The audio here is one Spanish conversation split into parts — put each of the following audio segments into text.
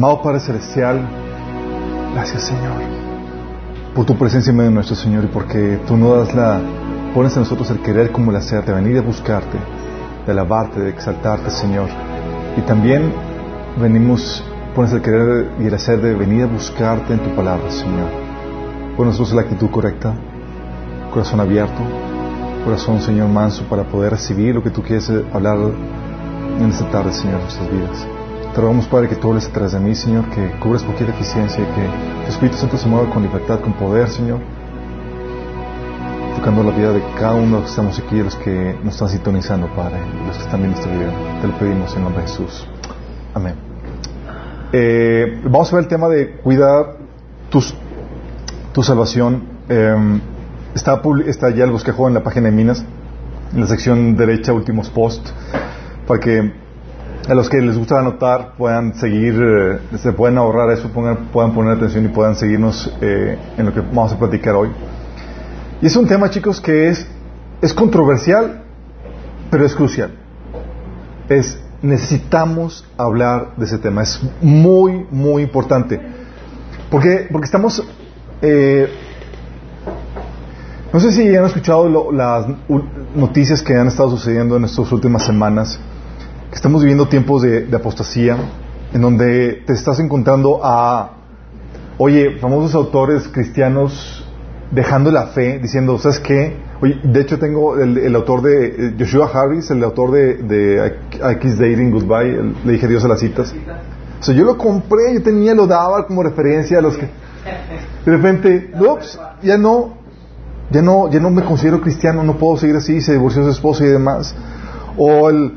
Amado Padre Celestial, gracias Señor por tu presencia en medio de nuestro Señor y porque tú no das la, pones en nosotros el querer como el hacer, de venir a buscarte, de alabarte, de exaltarte Señor. Y también venimos, pones el querer y el hacer de venir a buscarte en tu palabra Señor. Pon nosotros la actitud correcta, corazón abierto, corazón Señor manso para poder recibir lo que tú quieres hablar en esta tarde Señor en nuestras vidas. Te rogamos, Padre, que tú hables detrás de mí, Señor, que cubras cualquier deficiencia, que tu Espíritu Santo se mueva con libertad, con poder, Señor, tocando la vida de cada uno de los que estamos aquí, de los que nos están sintonizando, Padre, y los que están viendo este video. Te lo pedimos en nombre de Jesús. Amén. Eh, vamos a ver el tema de cuidar tus, tu salvación. Eh, está, está ya el bosquejo en la página de Minas, en la sección derecha, últimos post, para que a los que les gusta anotar puedan seguir, eh, se pueden ahorrar eso, puedan poner atención y puedan seguirnos eh, en lo que vamos a platicar hoy. Y es un tema, chicos, que es, es controversial, pero es crucial. Es, necesitamos hablar de ese tema. Es muy, muy importante. Porque, porque estamos... Eh, no sé si han escuchado las noticias que han estado sucediendo en estas últimas semanas estamos viviendo tiempos de, apostasía, en donde te estás encontrando a, oye, famosos autores cristianos dejando la fe, diciendo, ¿sabes qué? Oye, de hecho tengo el, autor de eh, Joshua Harris, el autor de, de X Dating Goodbye, le dije Dios a las citas. O sea, yo lo compré, yo tenía, lo daba como referencia a los que... De repente, ups, ya no, ya no, ya no me considero cristiano, no puedo seguir así, se divorció su esposo y demás. O el,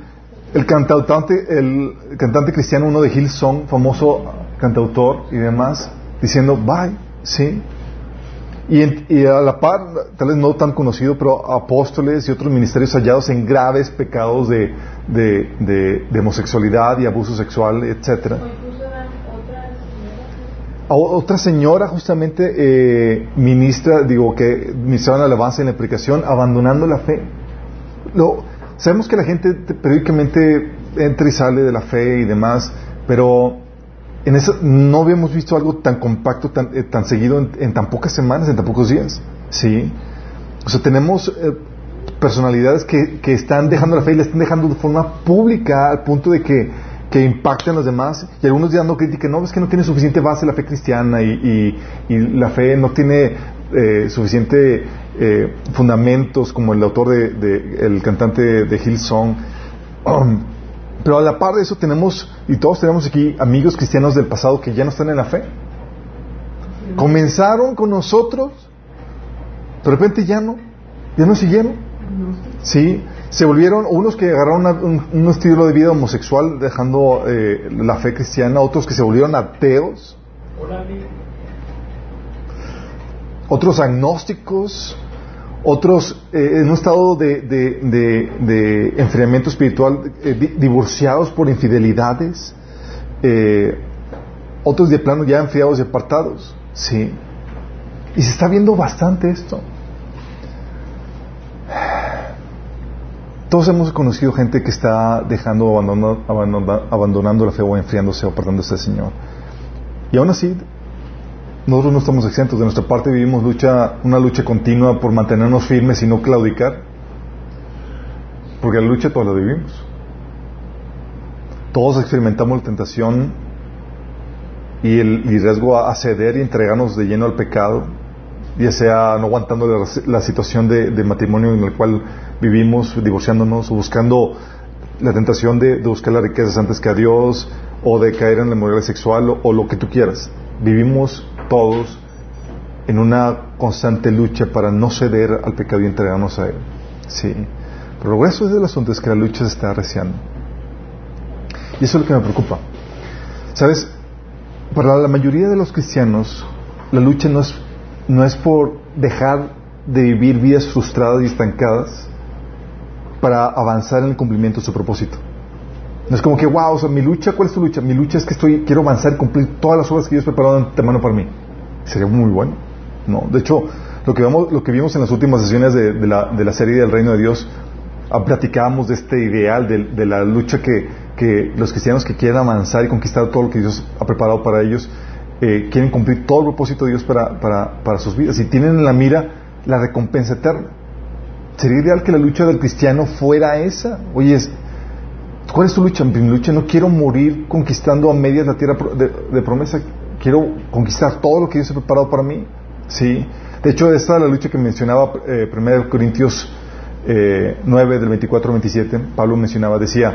el cantante, el cantante cristiano, uno de Hillsong, famoso cantautor y demás, diciendo, bye, ¿sí? Y, a la par, tal vez no tan conocido, pero apóstoles y otros ministerios hallados en graves pecados de, de, homosexualidad y abuso sexual, etcétera. Otra señora justamente eh, ministra, digo, que ministraban alabanza en la aplicación, abandonando la fe. Lo, Sabemos que la gente periódicamente entra y sale de la fe y demás, pero en eso no habíamos visto algo tan compacto, tan, eh, tan seguido en, tan pocas semanas, en tan pocos días. ¿Sí? O sea, tenemos eh, personalidades que, que, están dejando la fe y la están dejando de forma pública al punto de que, que impacten a los demás. Y algunos dando crítica, no, es que no tiene suficiente base la fe cristiana y, y, y la fe no tiene eh, suficiente eh, fundamentos como el autor de, el cantante de Hillsong. Pero a la par de eso tenemos, y todos tenemos aquí amigos cristianos del pasado que ya no están en la fe. Comenzaron con nosotros, de repente ya no, ya no siguieron. Sí, se volvieron unos que agarraron un, estilo de vida homosexual dejando eh, la fe cristiana, otros que se volvieron ateos otros agnósticos, otros eh, en un estado de, enfriamiento espiritual, eh, divorciados por infidelidades, eh, otros de plano ya enfriados y apartados. ¿sí? Y se está viendo bastante esto. Todos hemos conocido gente que está dejando, abandonando, abandonando la fe o enfriándose o apartándose del Señor. Y aún así, nosotros no estamos exentos. De nuestra parte vivimos lucha, una lucha continua por mantenernos firmes y no claudicar. Porque la lucha todos la vivimos. Todos experimentamos la tentación y el riesgo a, ceder y entregarnos de lleno al pecado, ya sea no aguantando la, situación de, matrimonio en el cual vivimos, divorciándonos, o buscando la tentación de, buscar las riquezas antes que a Dios, o de caer en la moralidad sexual, o lo que tú quieras. Vivimos todos en una constante lucha para no ceder al pecado y entregarnos a él. Sí. Pero el grueso del asunto es que la lucha se está arreciando. Y eso es lo que me preocupa. ¿Sabes? Para la mayoría de los cristianos, la lucha no es, no es por dejar de vivir vidas frustradas y estancadas para avanzar en el cumplimiento de su propósito. No es como que, wow, o sea, mi lucha, ¿cuál es tu lucha? Mi lucha es que estoy, quiero avanzar cumplir todas las obras que Dios preparado de antemano para mí. Sería muy bueno. No, de hecho, lo que, vamos, lo que vimos en las últimas sesiones de, la, de la serie del Reino de Dios, ah, platicábamos de este ideal, de, la lucha que, que los cristianos que quieren avanzar y conquistar todo lo que Dios ha preparado para ellos, eh, quieren cumplir todo el propósito de Dios para, para, sus vidas y tienen en la mira la recompensa eterna. Sería ideal que la lucha del cristiano fuera esa. Oye, ¿cuál es tu lucha? Mi lucha no quiero morir conquistando a medias la tierra de, promesa. Quiero conquistar todo lo que Dios ha preparado para mí. Sí. De hecho, esta es la lucha que mencionaba eh, 1 Corintios eh, 9, del 24 al 27. Pablo mencionaba, decía,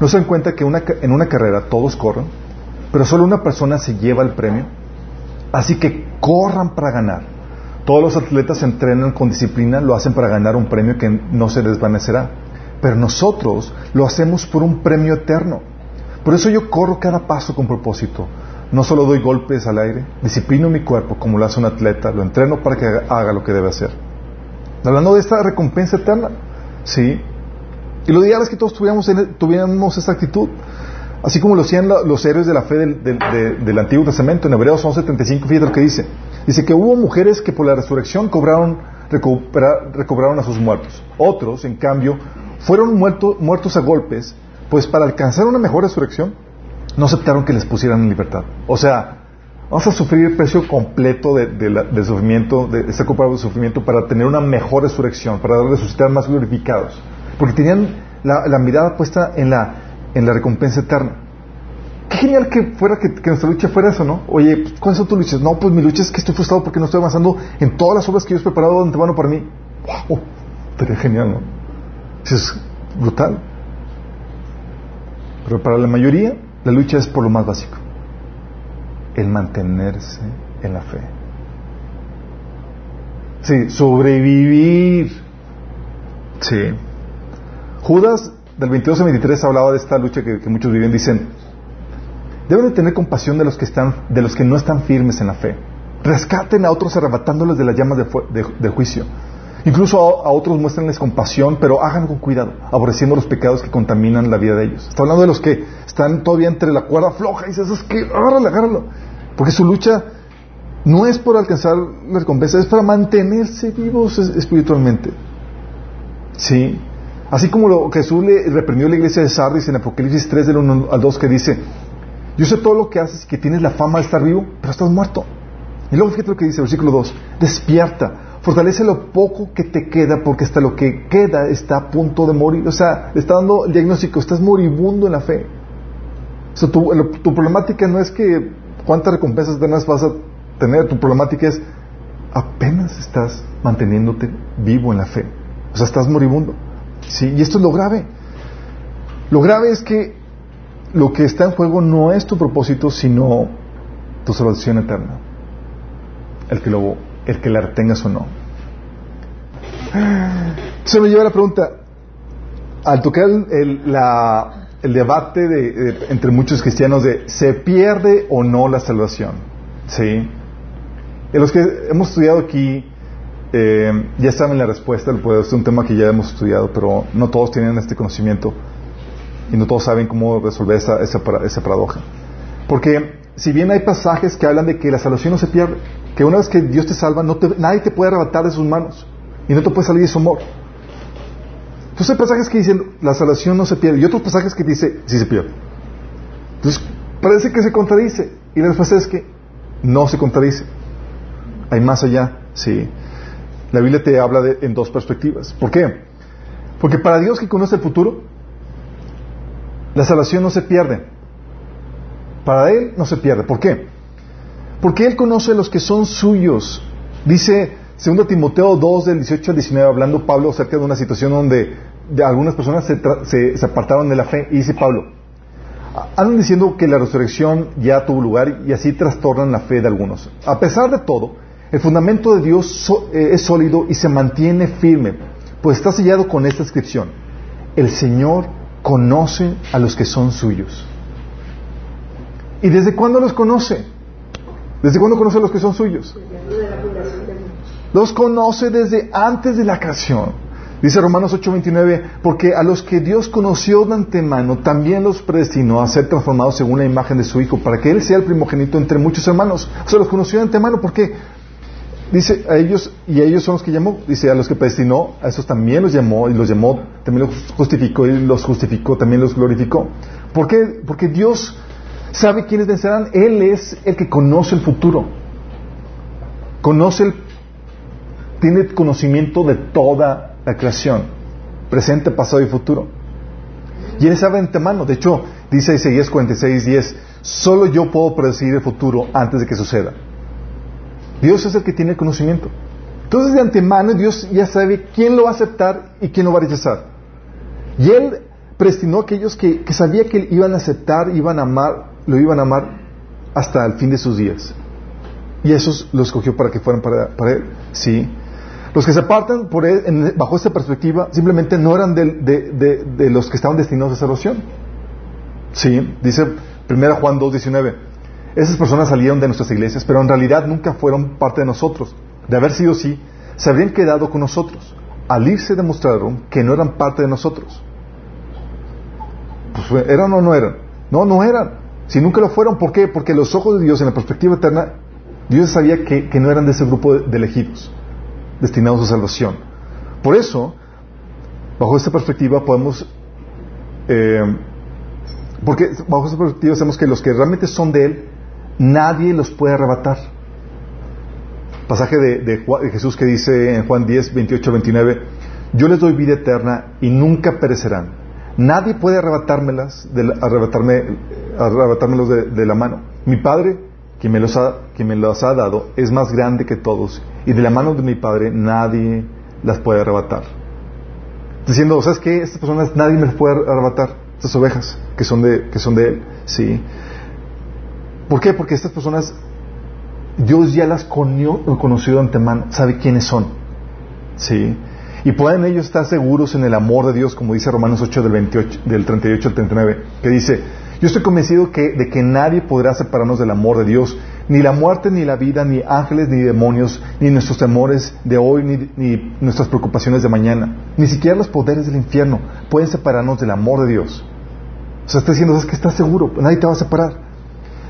¿no se dan cuenta que en una carrera todos corren, pero solo una persona se lleva el premio? Así que corran para ganar. Todos los atletas se entrenan con disciplina, lo hacen para ganar un premio que no se desvanecerá. Pero nosotros lo hacemos por un premio eterno. Por eso yo corro cada paso con propósito. No solo doy golpes al aire, disciplino mi cuerpo como lo hace un atleta, lo entreno para que haga lo que debe hacer. Hablando de esta recompensa eterna, ¿sí? Y lo ideal es que todos tuviéramos, tuviéramos esa actitud. Así como lo hacían los héroes de la fe del, Antiguo Testamento, en Hebreos 11:75, fíjate lo que dice. Dice que hubo mujeres que por la resurrección cobraron, recobraron a sus muertos. Otros, en cambio, fueron muertos a golpes, pues para alcanzar una mejor resurrección, no aceptaron que les pusieran en libertad. O sea, vamos a sufrir el precio completo de, sufrimiento, de este culpable de sufrimiento, para tener una mejor resurrección, para resucitar más glorificados. Porque tenían la, mirada puesta en la, en la recompensa eterna. Qué genial que fuera que, nuestra lucha fuera eso, ¿no? Oye, pues, ¿cuáles son tus luchas? No, pues mi lucha es que estoy frustrado porque no estoy avanzando en todas las obras que Dios ha preparado de antemano para mí. ¡Wow! Sería genial, ¿no? Es brutal. Pero para la mayoría, la lucha es por lo más básico. El mantenerse en la fe. Sí, sobrevivir. Sí. Judas del 22 al 23 hablaba de esta lucha que, muchos viven. Dicen, deben de tener compasión de los que están, de los que no están firmes en la fe. Rescaten a otros arrebatándoles de las llamas del juicio. Incluso a, otros muéstrenles compasión, pero hagan con cuidado, aborreciendo los pecados que contaminan la vida de ellos. Está hablando de los que están todavía entre la cuerda floja y dices, es que agárralo, agárralo. Porque su lucha no es por alcanzar la recompensa, es para mantenerse vivos espiritualmente. Sí. Así como lo Jesús le reprendió a la iglesia de Sardis en Apocalipsis 3 del 1 al 2 que dice, yo sé todo lo que haces que tienes la fama de estar vivo, pero estás muerto. Y luego fíjate lo que dice, versículo 2, despierta, fortalece lo poco que te queda porque hasta lo que queda está a punto de morir. O sea, le está dando el diagnóstico, estás moribundo en la fe. O sea, tu, problemática no es que cuántas recompensas eternas vas a tener, tu problemática es apenas estás manteniéndote vivo en la fe. O sea, estás moribundo. ¿Sí? Y esto es lo grave. Lo grave es que lo que está en juego no es tu propósito, sino tu salvación eterna. El que, lo, el que la retengas o no. Se me lleva la pregunta, al tocar el, la, el debate de, entre muchos cristianos de ¿se pierde o no la salvación? ¿Sí? En los que hemos estudiado aquí, eh, ya saben la respuesta, es un tema que ya hemos estudiado, pero no todos tienen este conocimiento y no todos saben cómo resolver esa, esa, esa paradoja. Porque si bien hay pasajes que hablan de que la salvación no se pierde, que una vez que Dios te salva, nadie te puede arrebatar de sus manos y no te puede salir de su amor. Entonces hay pasajes que dicen la salvación no se pierde y otros pasajes que dicen sí se pierde. Entonces parece que se contradice y la respuesta es que no se contradice. Hay más allá, sí. La Biblia te habla de, en dos perspectivas. ¿Por qué? Porque para Dios que conoce el futuro, la salvación no se pierde. Para Él no se pierde. ¿Por qué? Porque Él conoce a los que son suyos. Dice 2 Timoteo 2 del 18 al 19, hablando Pablo acerca de una situación donde algunas personas se, se, apartaron de la fe. Y dice Pablo, andan diciendo que la resurrección ya tuvo lugar y así trastornan la fe de algunos. A pesar de todo, el fundamento de Dios eh, es sólido y se mantiene firme, pues está sellado con esta inscripción. El Señor conoce a los que son suyos. ¿Y desde cuándo los conoce? ¿Desde cuándo conoce a los que son suyos? Los conoce desde antes de la creación. Dice Romanos 8:29, porque a los que Dios conoció de antemano, también los predestinó a ser transformados según la imagen de su Hijo, para que Él sea el primogénito entre muchos hermanos. O sea, los conoció de antemano, ¿por qué? dice a ellos, y a ellos son los que llamó, dice a los que predestinó, a esos también los llamó, y los llamó, también los justificó, y los justificó, también los glorificó. ¿Por qué? Porque Dios sabe quiénes vencerán. Él es el que conoce el futuro. Conoce el, tiene conocimiento de toda la creación, presente, pasado y futuro. Y Él sabe de antemano. De hecho, dice Isaías 46, 10, solo yo puedo predecir el futuro antes de que suceda. Dios es el que tiene el conocimiento. Entonces, de antemano, Dios ya sabe quién lo va a aceptar y quién lo va a rechazar. Y Él prestinó a aquellos que, que sabía que iban a aceptar, iban a amar, lo iban a amar hasta el fin de sus días. Y esos los escogió para que fueran para, Él. Sí. Los que se apartan por él, bajo esta perspectiva simplemente no eran de, de, los que estaban destinados a salvación. Sí, dice 1 Juan 2.19. Esas personas salieron de nuestras iglesias, pero en realidad nunca fueron parte de nosotros. De haber sido así, se habrían quedado con nosotros. Al irse demostraron que no eran parte de nosotros. Pues, ¿Eran o no eran? No, no eran. Si nunca lo fueron, ¿por qué? Porque los ojos de Dios, en la perspectiva eterna, Dios sabía que, no eran de ese grupo de, elegidos, destinados a salvación. Por eso, bajo esta perspectiva podemos, eh, porque bajo esta perspectiva sabemos que los que realmente son de Él, nadie los puede arrebatar. Pasaje de, Jesús que dice en Juan 10, 28, 29, yo les doy vida eterna y nunca perecerán Nadie puede arrebatármelas, de arrebatarme, arrebatármelos de, la mano. Mi Padre, quien me, los ha, quien me los ha dado, es más grande que todos. Y de la mano de mi Padre nadie las puede arrebatar. Diciendo, ¿sabes qué? Estas personas nadie me las puede arrebatar. Estas ovejas que son de, que son de Él. Sí. ¿Por qué? Porque estas personas, Dios ya las conoció de antemano, sabe quiénes son. Sí. Y pueden ellos estar seguros en el amor de Dios, como dice Romanos 8 del, 28, del 38 al 39, que dice, yo estoy convencido de que nadie podrá separarnos del amor de Dios, ni la muerte, ni la vida, ni ángeles, ni demonios, ni nuestros temores de hoy, ni, nuestras preocupaciones de mañana, ni siquiera los poderes del infierno pueden separarnos del amor de Dios. O sea, está diciendo, es que estás seguro, nadie te va a separar.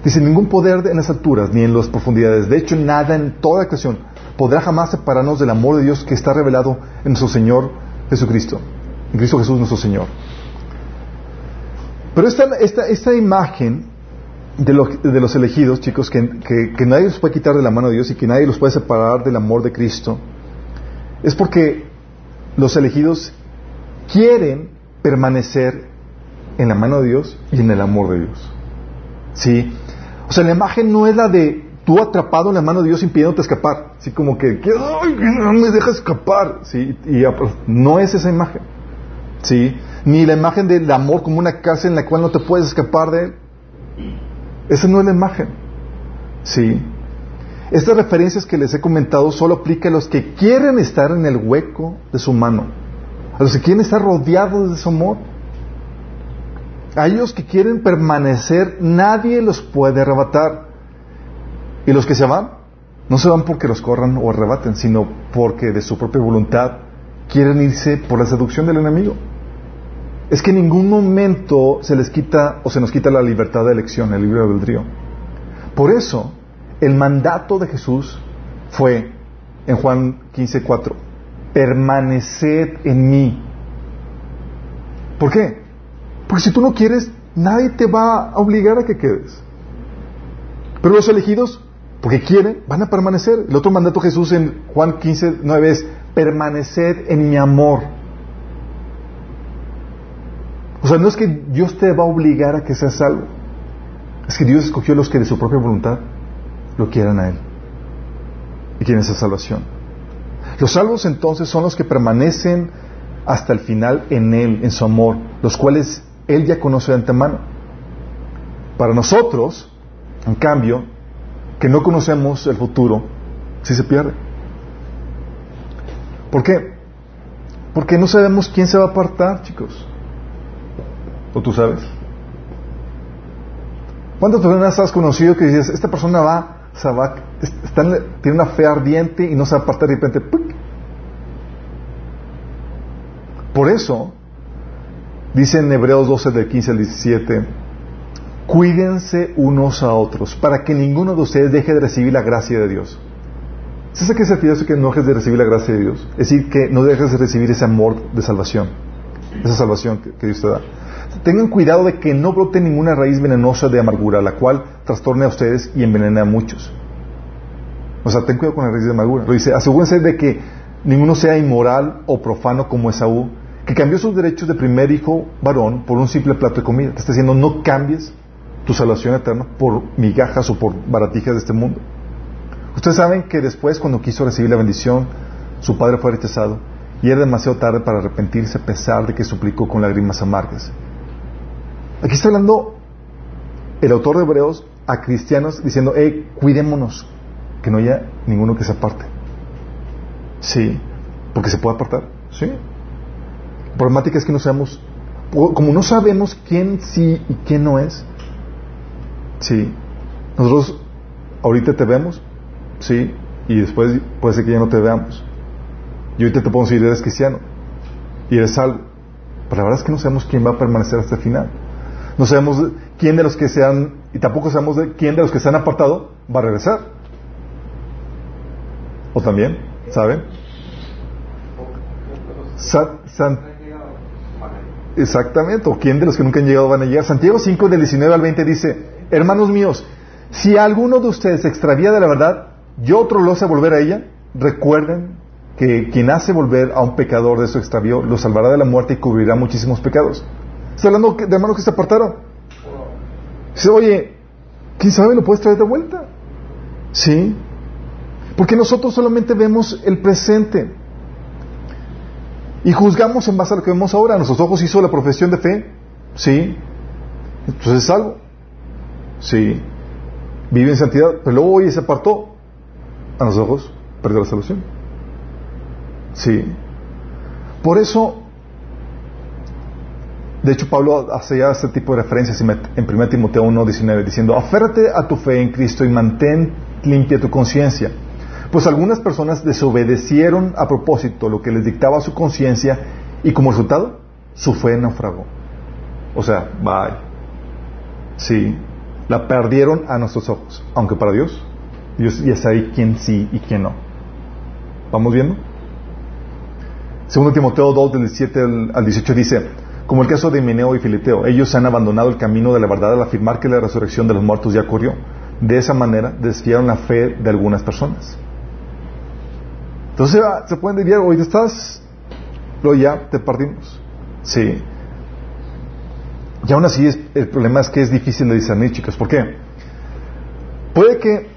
Dice, ningún poder en las alturas, ni en las profundidades, de hecho nada en toda creación podrá jamás separarnos del amor de Dios que está revelado en nuestro Señor Jesucristo, en Cristo Jesús nuestro Señor. Pero esta, esta, esta imagen de, de, los elegidos, chicos, que, que, nadie los puede quitar de la mano de Dios y que nadie los puede separar del amor de Cristo, es porque los elegidos quieren permanecer en la mano de Dios y en el amor de Dios. ¿Sí? O sea, la imagen no es la de tú atrapado en la mano de Dios impidiéndote escapar. Así como que, Ay, no me deja escapar. ¿Sí? Y pues, no es esa imagen. ¿Sí? Ni la imagen del amor como una casa en la cual no te puedes escapar de él. Esa no es la imagen. ¿Sí? Estas referencias que les he comentado solo aplica a los que quieren estar en el hueco de su mano. A los que quieren estar rodeados de su amor. A ellos que quieren permanecer, nadie los puede arrebatar. Y los que se van, no se van porque los corran o arrebaten, sino porque de su propia voluntad quieren irse por la seducción del enemigo. Es que en ningún momento se les quita o se nos quita la libertad de elección, el libre albedrío. Por eso, el mandato de Jesús fue en Juan 15:4, permaneced en mí. ¿Por qué? Porque si tú no quieres, nadie te va a obligar a que quedes. Pero los elegidos porque quieren, van a permanecer. El otro mandato de Jesús en Juan 15, 9 es permanecer en mi amor. O sea, no es que Dios te va a obligar a que seas salvo. Es que Dios escogió a los que de su propia voluntad lo quieran a Él. Y quieren esa salvación. Los salvos entonces son los que permanecen hasta el final en Él, en su amor, los cuales Él ya conoce de antemano. Para nosotros, en cambio, que no conocemos el futuro, si se pierde. ¿Por qué? Porque no sabemos quién se va a apartar, chicos. ¿O tú sabes? ¿Cuántas personas has conocido que dices, esta persona va, va tiene una fe ardiente y no se va a apartar de repente? Por eso, dice en Hebreos 12, del 15 al 17, Cuídense unos a otros para que ninguno de ustedes deje de recibir la gracia de Dios. ¿Sabes qué significa eso que no dejes de recibir la gracia de Dios? Es decir, que no dejes de recibir ese amor de salvación, esa salvación que, Dios te da. Tengan cuidado de que no brote ninguna raíz venenosa de amargura, la cual trastorne a ustedes y envenene a muchos. O sea, ten cuidado con la raíz de amargura. Lo dice, asegúrense de que ninguno sea inmoral o profano como Esaú, que cambió sus derechos de primer hijo varón por un simple plato de comida. Te está diciendo, no cambies tu salvación eterna por migajas o por baratijas de este mundo. Ustedes saben que después, cuando quiso recibir la bendición, su padre fue rechazado y era demasiado tarde para arrepentirse a pesar de que suplicó con lágrimas amargas. Aquí está hablando el autor de Hebreos a cristianos diciendo, hey, cuidémonos, que no haya ninguno que se aparte. Sí, porque se puede apartar, sí. La problemática es que no sabemos, como no sabemos quién sí y quién no es, sí. Nosotros ahorita te vemos, sí, y después puede ser que ya no te veamos. Y ahorita te podemos decir, eres cristiano y eres salvo. Pero la verdad es que no sabemos quién va a permanecer hasta el final. No sabemos quién de los que se han, y tampoco sabemos de quién de los que se han apartado va a regresar. ¿O también? ¿Saben? Exactamente, o quién de los que nunca han llegado van a llegar. Santiago 5 del 19 al 20 dice, hermanos míos, si alguno de ustedes se extravía de la verdad y otro lo hace volver a ella, recuerden que quien hace volver a un pecador de su extravío lo salvará de la muerte y cubrirá muchísimos pecados. Está hablando de hermanos que se apartaron. Dice, oye, ¿quién sabe lo puedes traer de vuelta? ¿Sí? Porque nosotros solamente vemos el presente. Y juzgamos en base a lo que vemos ahora. Nuestros ojos hizo la profesión de fe. Sí. Entonces es algo. Sí. Vive en santidad. Pero luego hoy se apartó. A los ojos perdió la salvación. Sí. Por eso, de hecho, Pablo hace ya este tipo de referencias en 1 Timoteo 1.19 diciendo, aférrate a tu fe en Cristo y mantén limpia tu conciencia pues algunas personas desobedecieron a propósito lo que les dictaba su conciencia y como resultado su fe naufragó. O sea, bye. Sí, la perdieron a nuestros ojos, aunque para Dios, Dios ya sabe quién sí y quién no. ¿Vamos viendo? Segundo Timoteo 2, del 17 al 18 dice, como el caso de Mineo y Filiteo, ellos han abandonado el camino de la verdad al afirmar que la resurrección de los muertos ya ocurrió. De esa manera desfiaron la fe de algunas personas. Entonces se pueden decir, hoy estás, luego ya te partimos. Sí. Y aún así el problema es que es difícil de discernir, chicos. ¿Por qué? Puede que,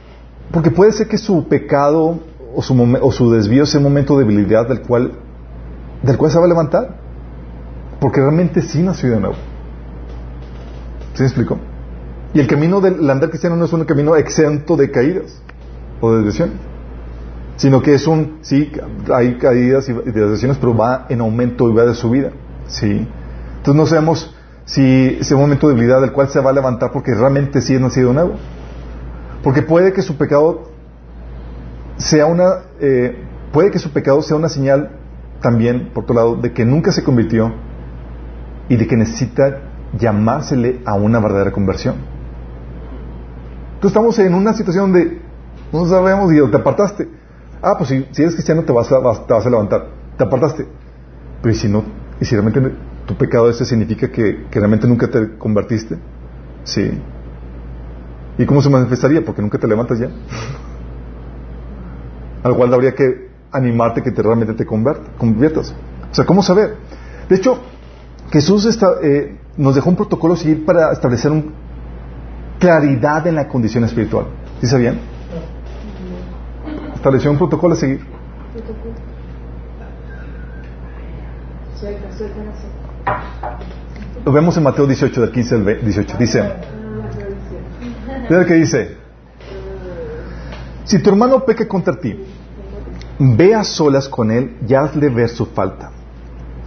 porque puede ser que su pecado o su, o su desvío sea un momento de debilidad del cual, del cual se va a levantar. Porque realmente sí nació de nuevo. ¿Sí me explico? Y el camino del andar cristiano no es un camino exento de caídas o de desviaciones sino que es un, sí, hay caídas y desviaciones, pero va en aumento y va de subida, sí. Entonces no sabemos si es un momento de debilidad del cual se va a levantar porque realmente sí es nacido nuevo. Porque puede que su pecado sea una, eh, puede que su pecado sea una señal también, por otro lado, de que nunca se convirtió y de que necesita llamársele a una verdadera conversión. Entonces estamos en una situación donde no sabemos y te apartaste. Ah, pues si, eres cristiano te vas, a, te vas a levantar. Te apartaste. Pero si no, y si realmente tu pecado ese significa que, realmente nunca te convertiste, sí. ¿Y cómo se manifestaría? Porque nunca te levantas ya. Al cual habría que animarte que te realmente te conviertas. O sea, ¿cómo saber? De hecho, Jesús eh, nos dejó un protocolo a seguir para establecer claridad en la condición espiritual. ¿Sí sabían? estableció un protocolo a seguir. Lo vemos en Mateo 18, del 15 al 18. Dice, mira que dice, si tu hermano peca contra ti, ve a solas con él y hazle ver su falta.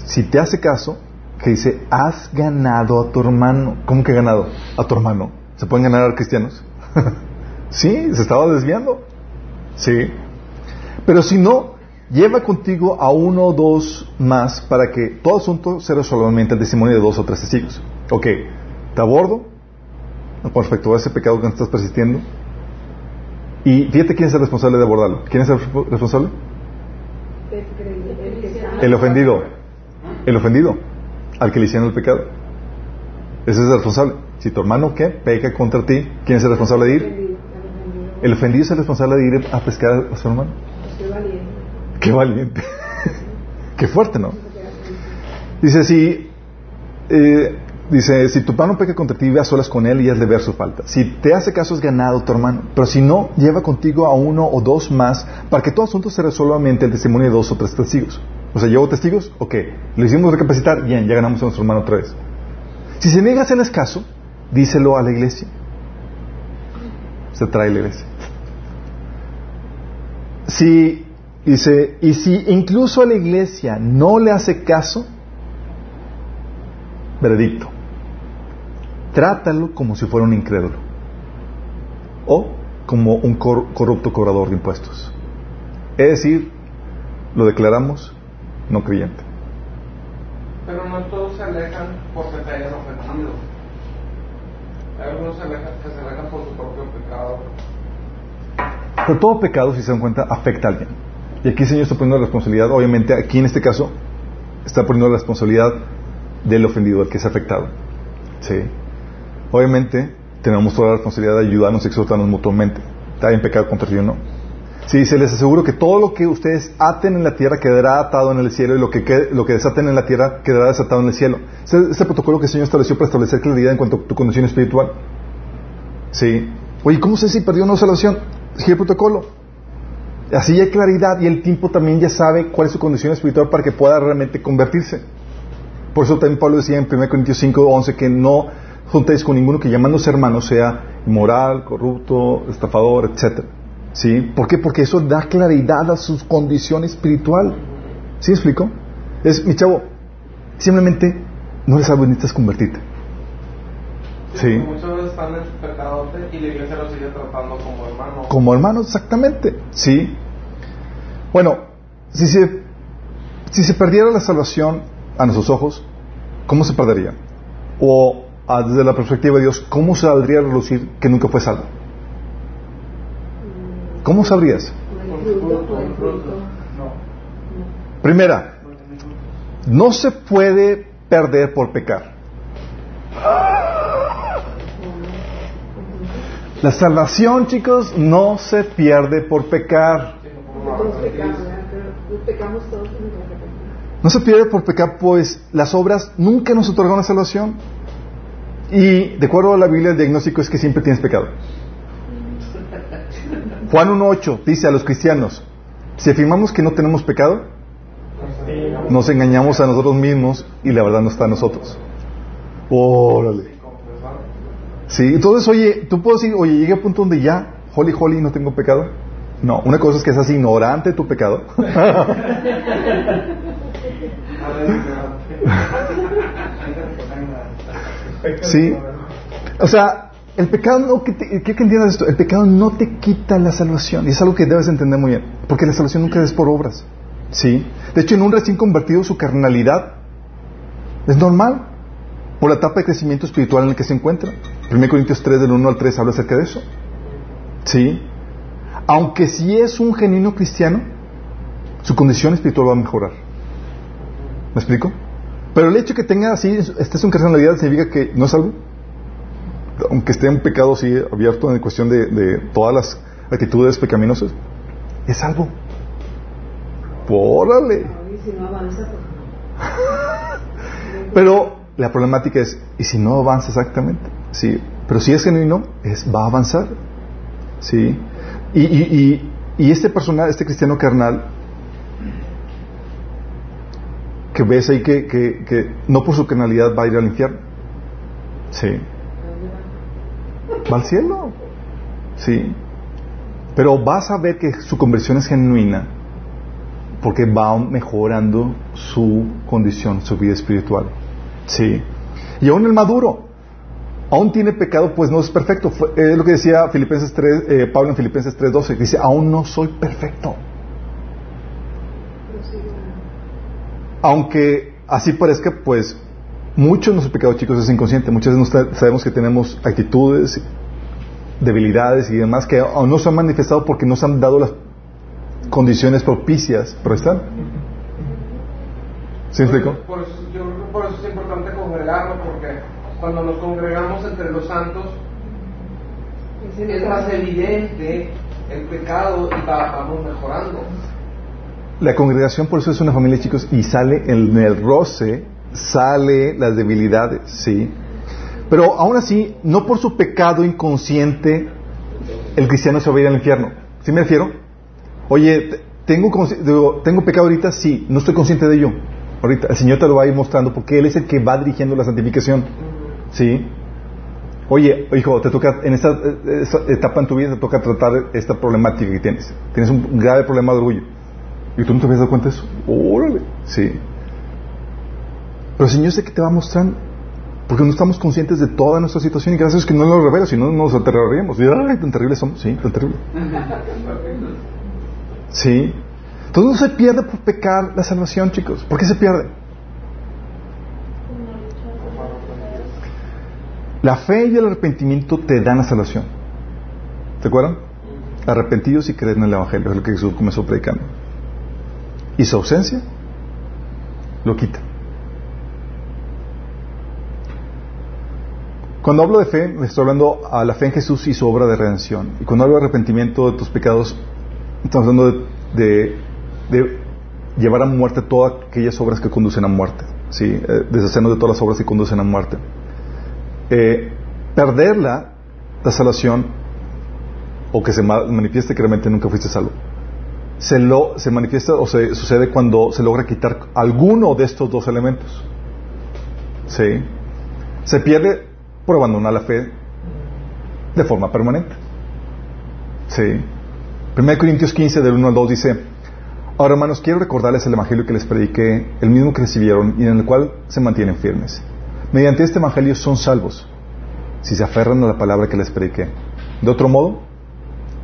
Si te hace caso, que dice, has ganado a tu hermano. ¿Cómo que ganado? A tu hermano. ¿Se pueden ganar a cristianos? sí, se estaba desviando. Sí. Pero si no, lleva contigo a uno o dos más para que todo asunto sea solamente el testimonio de dos o tres testigos. Ok, te abordo con respecto a ese pecado que estás persistiendo. Y fíjate quién es el responsable de abordarlo. ¿Quién es el responsable? El ofendido. El ofendido. Al que le hicieron el pecado. Ese es el responsable. Si tu hermano, ¿qué? Peca contra ti, ¿quién es el responsable de ir? El ofendido es el responsable de ir a pescar a su hermano. Qué valiente. Qué fuerte, ¿no? Dice, si, eh, dice, si tu hermano peca contra ti, ve a solas con él y hazle ver su falta. Si te hace caso, es ganado tu hermano. Pero si no, lleva contigo a uno o dos más para que todo asunto se resuelva mediante el testimonio de dos o tres testigos. O sea, ¿llevo testigos? Ok. ¿Lo hicimos recapacitar? Bien, ya ganamos a nuestro hermano otra vez. Si se niega a hacerles caso, díselo a la iglesia. Se trae la iglesia. Si, dice, y si incluso a la iglesia no le hace caso, veredicto. Trátalo como si fuera un incrédulo. O como un corrupto cobrador de impuestos. Es decir, lo declaramos no creyente. Pero no todos se alejan porque te hayan ofendido. Hay algunos que se alejan por su propio pecado. Pero todo pecado, si se dan cuenta, afecta a alguien. Y aquí el Señor está poniendo la responsabilidad, obviamente, aquí en este caso, está poniendo la responsabilidad del ofendido, el que es afectado. ¿Sí? Obviamente, tenemos toda la responsabilidad de ayudarnos y exhortarnos mutuamente. ¿Está en pecado contra ti o no? Sí, se les aseguro que todo lo que ustedes aten en la tierra quedará atado en el cielo y lo que, lo que desaten en la tierra quedará desatado en el cielo. Este, este protocolo que el Señor estableció para establecer claridad en cuanto a tu condición espiritual. Sí. Oye, ¿cómo sé si perdió una salvación? Sigue el protocolo. Así hay claridad y el tiempo también ya sabe cuál es su condición espiritual para que pueda realmente convertirse. Por eso también Pablo decía en 1 Corintios 5, 11 que no juntéis con ninguno que llamándose hermano sea inmoral, corrupto, estafador, etcétera. ¿Sí? ¿Por qué? Porque eso da claridad a su condición espiritual. ¿Sí explico? Es, mi chavo, simplemente no eres algo necesitas convertirte. Sí. Muchas veces están en pecado y la iglesia lo sigue tratando como hermano. Como hermano, exactamente. Sí. Bueno, si se, si se perdiera la salvación a nuestros ojos, ¿cómo se perdería? O desde la perspectiva de Dios, ¿cómo saldría a relucir que nunca fue salvo? ¿Cómo sabrías? Primera, no se puede perder por pecar. La salvación, chicos, no se pierde por pecar. No se pierde por pecar, pues las obras nunca nos otorgan la salvación. Y de acuerdo a la Biblia, el diagnóstico es que siempre tienes pecado. Juan 1.8 dice a los cristianos, si afirmamos que no tenemos pecado, nos engañamos a nosotros mismos y la verdad no está en nosotros. Órale. Sí, entonces, oye, tú puedes decir, oye, llegué a punto donde ya, holy, holy, no tengo pecado. No, una cosa es que seas ignorante de tu pecado. sí. O sea, el pecado no, que, que entiendas esto, el pecado no te quita la salvación, y es algo que debes entender muy bien, porque la salvación nunca es por obras, ¿sí? De hecho, en un recién convertido su carnalidad es normal, por la etapa de crecimiento espiritual en la que se encuentra. 1 Corintios 3, del 1 al 3, habla acerca de eso, ¿sí? Aunque si es un genuino cristiano, su condición espiritual va a mejorar. ¿Me explico? Pero el hecho de que tenga así, estés en carnalidad, significa que no es algo aunque esté en pecado así abierto en cuestión de, todas las actitudes pecaminosas, es salvo. Pórale. Pero la problemática es, ¿y si no avanza exactamente? Sí, pero si es genuino, es, va a avanzar. Sí. Y, y, y, este personal, este cristiano carnal, que ves ahí que, que, que no por su carnalidad va a ir al infierno. Sí va al cielo. Sí. Pero vas a ver que su conversión es genuina porque va mejorando su condición, su vida espiritual. Sí. Y aún el maduro, aún tiene pecado, pues no es perfecto. Es lo que decía Filipenses 3, eh, Pablo en Filipenses 3:12. Dice, aún no soy perfecto. Aunque así parezca, pues mucho de nuestro pecado, chicos, es inconsciente. Muchas veces sabemos que tenemos actitudes debilidades y demás que aún no se han manifestado porque no han dado las condiciones propicias, pero están. ¿Sí me explico? Por por eso es importante congregarnos, porque cuando nos congregamos entre los santos es más evidente el pecado y va- vamos mejorando. La congregación por eso es una familia, chicos, y sale en el roce, sale las debilidades, ¿sí? Pero aún así, no por su pecado inconsciente el cristiano se va a ir al infierno. ¿Sí me refiero? Oye, te- tengo, digo, tengo pecado ahorita, sí, no estoy consciente de ello. Ahorita, el Señor te lo va a ir mostrando porque Él es el que va dirigiendo la santificación. ¿Sí? Oye, hijo, te toca, en esta, esta etapa en tu vida te toca tratar esta problemática que tienes. Tienes un grave problema de orgullo. ¿Y tú no te habías dado cuenta de eso? Órale. Sí. Pero el Señor sé que te va mostrando. Porque no estamos conscientes de toda nuestra situación y gracias a Dios que no lo revela, si no nos aterraríamos. Y, ay, tan terribles somos. Sí, tan terribles. Sí. Entonces no se pierde por pecar la salvación, chicos. ¿Por qué se pierde? La fe y el arrepentimiento te dan la salvación. ¿Se acuerdan? Arrepentidos y creen en el Evangelio, es lo que Jesús comenzó predicando. Y su ausencia lo quita. Cuando hablo de fe, me estoy hablando a la fe en Jesús y su obra de redención. Y cuando hablo de arrepentimiento de tus pecados, estamos hablando de, de- de llevar a muerte todas aquellas obras que conducen a muerte. ¿sí? Eh, deshacernos de todas las obras que conducen a muerte. Eh, perderla, la salvación, o que se ma- manifieste que realmente nunca fuiste salvo, se, lo, se manifiesta o se sucede cuando se logra quitar alguno de estos dos elementos. ¿Sí? Se pierde por abandonar la fe de forma permanente. ¿Sí? 1 Corintios 15, del 1 al 2 dice, Ahora hermanos, quiero recordarles el Evangelio que les prediqué, el mismo que recibieron y en el cual se mantienen firmes. Mediante este Evangelio son salvos, si se aferran a la palabra que les prediqué. De otro modo,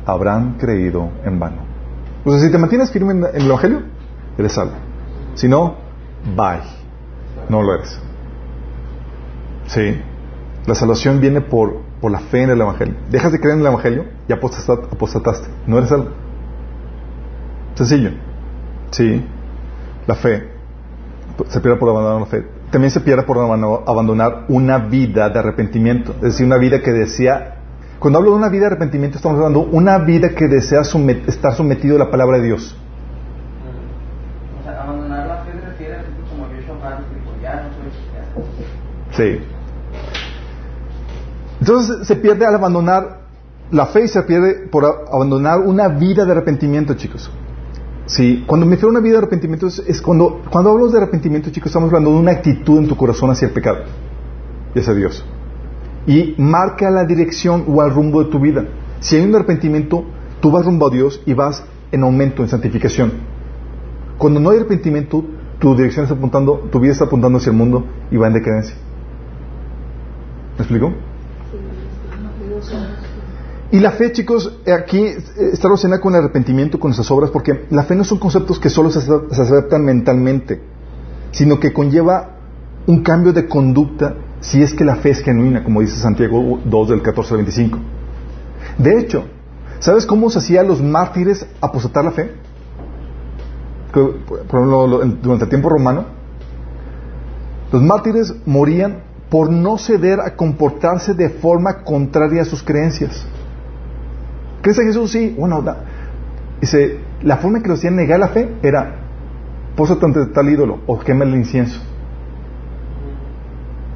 habrán creído en vano. O sea, si te mantienes firme en, el Evangelio, eres salvo. Si no, bye. No lo eres. Sí. La salvación viene por, por la fe en el Evangelio. Dejas de creer en el Evangelio y apostata- apostataste. No eres salvo. Sencillo. Sí. La fe. Se pierde por abandonar la fe. También se pierde por abandonar una vida de arrepentimiento. Es decir, una vida que desea. Cuando hablo de una vida de arrepentimiento, estamos hablando de una vida que desea somet- estar sometido a la palabra de Dios. O sea, abandonar la fe refiere como ya no soy cristiano. Sí. Entonces se pierde al abandonar la fe y se pierde por abandonar una vida de arrepentimiento, chicos. Sí, cuando me refiero a una vida de arrepentimiento es, es cuando, cuando hablo de arrepentimiento, chicos, estamos hablando de una actitud en tu corazón hacia el pecado y hacia Dios. Y marca la dirección o el rumbo de tu vida. Si hay un arrepentimiento, tú vas rumbo a Dios y vas en aumento, en santificación. Cuando no hay arrepentimiento, tu dirección está apuntando, tu vida está apuntando hacia el mundo y va en decadencia. ¿Me explico? Y la fe, chicos, aquí eh, está relacionada con el arrepentimiento, con nuestras obras, porque la fe no son conceptos que solo se ace- se aceptan mentalmente, sino que conlleva un cambio de conducta si es que la fe es genuina, como dice Santiago 2 del 14 al 25. De hecho, ¿sabes cómo se hacía los mártires apostatar la fe? Durante el tiempo romano, los mártires morían por no ceder a comportarse de forma contraria a sus creencias. ¿Crees en Jesús? Sí. Bueno, da- dice, la forma en que lo hacían negar la fe era, pósate ante tal ídolo o quema el incienso.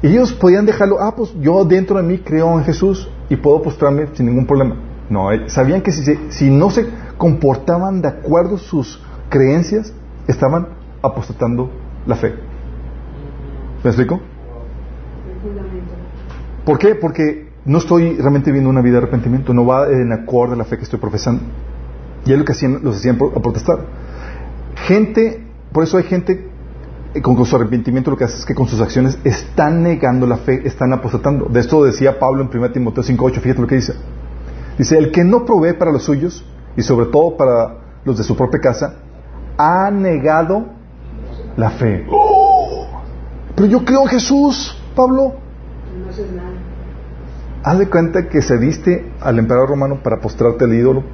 Y ellos podían dejarlo, ah, pues yo dentro de mí creo en Jesús y puedo postrarme sin ningún problema. No, eh, sabían que si, se- si no se comportaban de acuerdo a sus creencias, estaban apostatando la fe. ¿Me explico? ¿Por qué? Porque no estoy realmente viendo una vida de arrepentimiento, no va en acorde a la fe que estoy profesando. Y es lo que hacían, los hacían a protestar. Gente, por eso hay gente eh, con, con su arrepentimiento lo que hace es que con sus acciones están negando la fe, están apostatando. De esto decía Pablo en 1 Timoteo 5.8, fíjate lo que dice. Dice, el que no provee para los suyos, y sobre todo para los de su propia casa, ha negado la fe. ¡Oh! Pero yo creo en Jesús, Pablo. No haces nada. Haz de cuenta que cediste al emperador romano para postrarte al ídolo,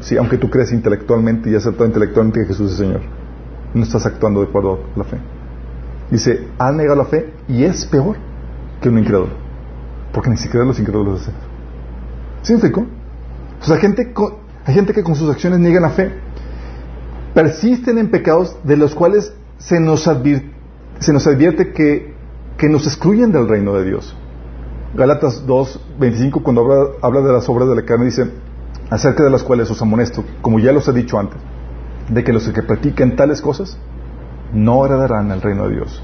sí, aunque tú crees intelectualmente y aceptado intelectualmente que Jesús es Señor. No estás actuando de acuerdo a la fe. Dice, has negado la fe y es peor que un incrédulo. Porque ni siquiera los incrédulos hacen. ¿Sí me explico? O sea, gente hay gente que con sus acciones niegan la fe. Persisten en pecados de los cuales se nos, advierte, se que nos excluyen del reino de Dios. Gálatas 2, 25, cuando habla, de las obras de la carne, dice, acerca de las cuales os amonesto, como ya los he dicho antes, de que los que practican tales cosas no heredarán el reino de Dios.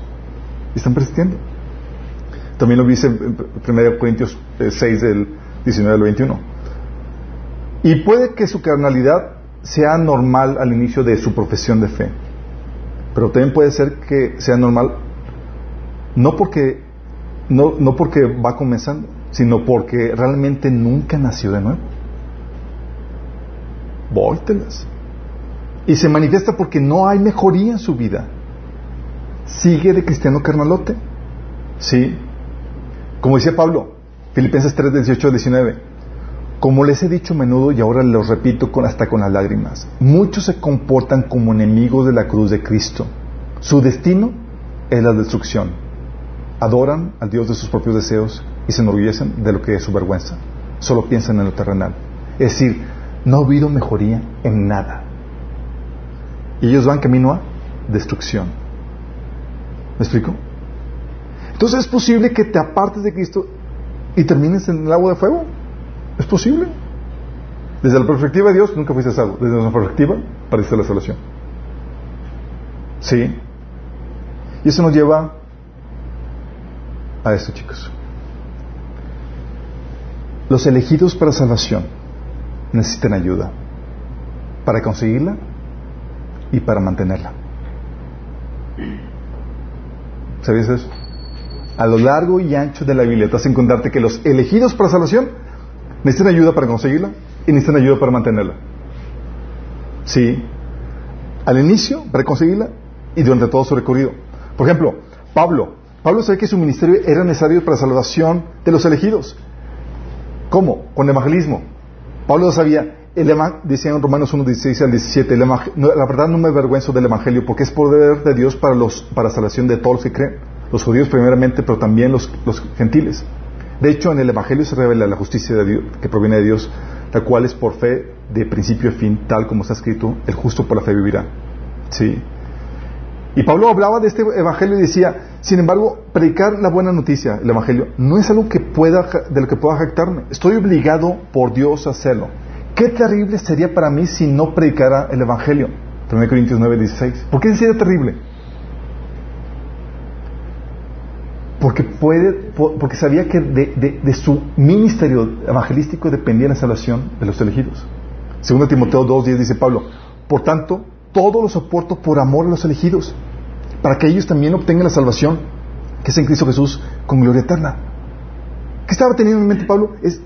Están persistiendo. También lo dice en 1 Corintios 6, eh, del 19 al 21. Y puede que su carnalidad sea normal al inicio de su profesión de fe, pero también puede ser que sea normal no porque, no, no porque va comenzando, sino porque realmente nunca nació de nuevo. Vóltelas. Y se manifiesta porque no hay mejoría en su vida. Sigue de cristiano carnalote. Sí. Como decía Pablo, Filipenses 3, 18 al 19. Como les he dicho a menudo y ahora lo repito con, hasta con las lágrimas, muchos se comportan como enemigos de la cruz de Cristo. Su destino es la destrucción. Adoran al Dios de sus propios deseos y se enorgullecen de lo que es su vergüenza. Solo piensan en lo terrenal. Es decir, no ha habido mejoría en nada. Y ellos van camino a destrucción. ¿Me explico? Entonces es posible que te apartes de Cristo y termines en el agua de fuego. ¿Es posible? Desde la perspectiva de Dios nunca fuiste salvo. Desde nuestra perspectiva, parece la salvación. Sí. Y eso nos lleva a esto, chicos. Los elegidos para salvación necesitan ayuda para conseguirla y para mantenerla. ¿Sabías eso? A lo largo y ancho de la Biblia te vas a que los elegidos para salvación necesitan ayuda para conseguirla y necesitan ayuda para mantenerla. Sí. Al inicio, para conseguirla y durante todo su recorrido. Por ejemplo, Pablo. Pablo sabía que su ministerio era necesario para la salvación de los elegidos. ¿Cómo? Con evangelismo. Pablo lo sabía. El decía en Romanos 1, 16 al 17, la verdad no me avergüenzo del Evangelio porque es poder de Dios para, los, para la salvación de todos los que creen. Los judíos primeramente, pero también los, los gentiles. De hecho, en el Evangelio se revela la justicia de Dios, que proviene de Dios, la cual es por fe de principio a fin, tal como está escrito, el justo por la fe vivirá. Sí. Y Pablo hablaba de este Evangelio y decía, sin embargo, predicar la buena noticia, el Evangelio, no es algo que pueda, de lo que pueda jactarme. Estoy obligado por Dios a hacerlo. Qué terrible sería para mí si no predicara el Evangelio. 1 Corintios 9, 16. ¿Por qué sería terrible? porque puede, porque sabía que de, su ministerio evangelístico dependía la salvación de los elegidos. Segundo Timoteo 2.10 dice Pablo, por tanto, todo lo soporto por amor a los elegidos, para que ellos también obtengan la salvación que es en Cristo Jesús con gloria eterna. ¿Qué estaba teniendo en mente Pablo? Es,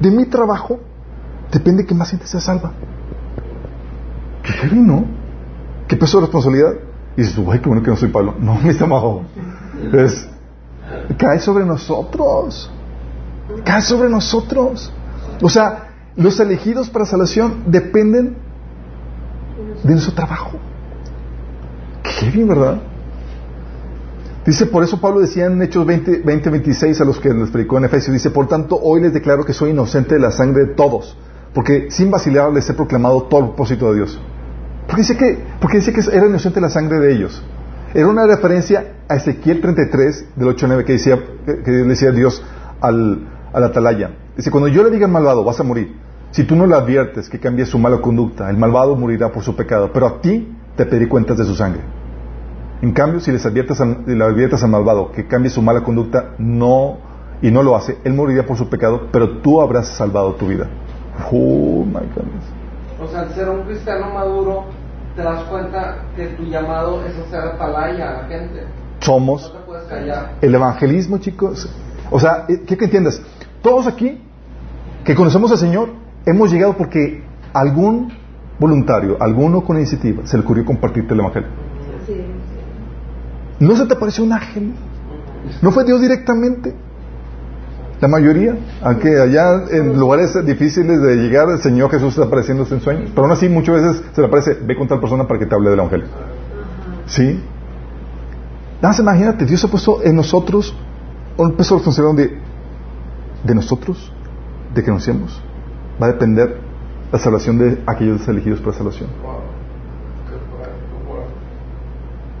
de mi trabajo depende que más gente sea salva. Qué heavy, ¿no? Qué peso de responsabilidad. Y dices, güey, qué bueno que no soy Pablo. No, mi estómago. Es, cae sobre nosotros. Cae sobre nosotros. O sea, los elegidos para salvación dependen de nuestro trabajo. Qué bien, ¿verdad? Dice, por eso Pablo decía en Hechos 20, 20, 26 a los que les predicó en Efesios, dice, por tanto, hoy les declaro que soy inocente de la sangre de todos, porque sin vacilar les he proclamado todo el propósito de Dios. Porque dice que, porque dice que era inocente de la sangre de ellos. Era una referencia a Ezequiel 33, del 8 9, que decía, que decía Dios al, al atalaya. Dice, cuando yo le diga al malvado, vas a morir. Si tú no le adviertes que cambie su mala conducta, el malvado morirá por su pecado, pero a ti te pediré cuentas de su sangre. En cambio, si les adviertes le adviertes al malvado que cambie su mala conducta, no, y no lo hace, él morirá por su pecado, pero tú habrás salvado tu vida. Oh, my goodness. O sea, ser un cristiano maduro te das cuenta que tu llamado es hacer atalaya a la gente. Somos el evangelismo, chicos. O sea, eh, ¿qué que entiendas? Todos aquí que conocemos al Señor hemos llegado porque algún voluntario, alguno con iniciativa, se le ocurrió compartirte el evangelio. No se te apareció un ángel. No fue Dios directamente. La mayoría, aunque allá en lugares difíciles de llegar, el Señor Jesús está apareciendo en sueños. Pero aún así, muchas veces se le aparece, ve con tal persona para que te hable del Evangelio. ¿Sí? Nada más imagínate, Dios ha puesto en nosotros un peso responsabilidad de, de nosotros, de que nos seamos. Va a depender la salvación de aquellos elegidos para salvación.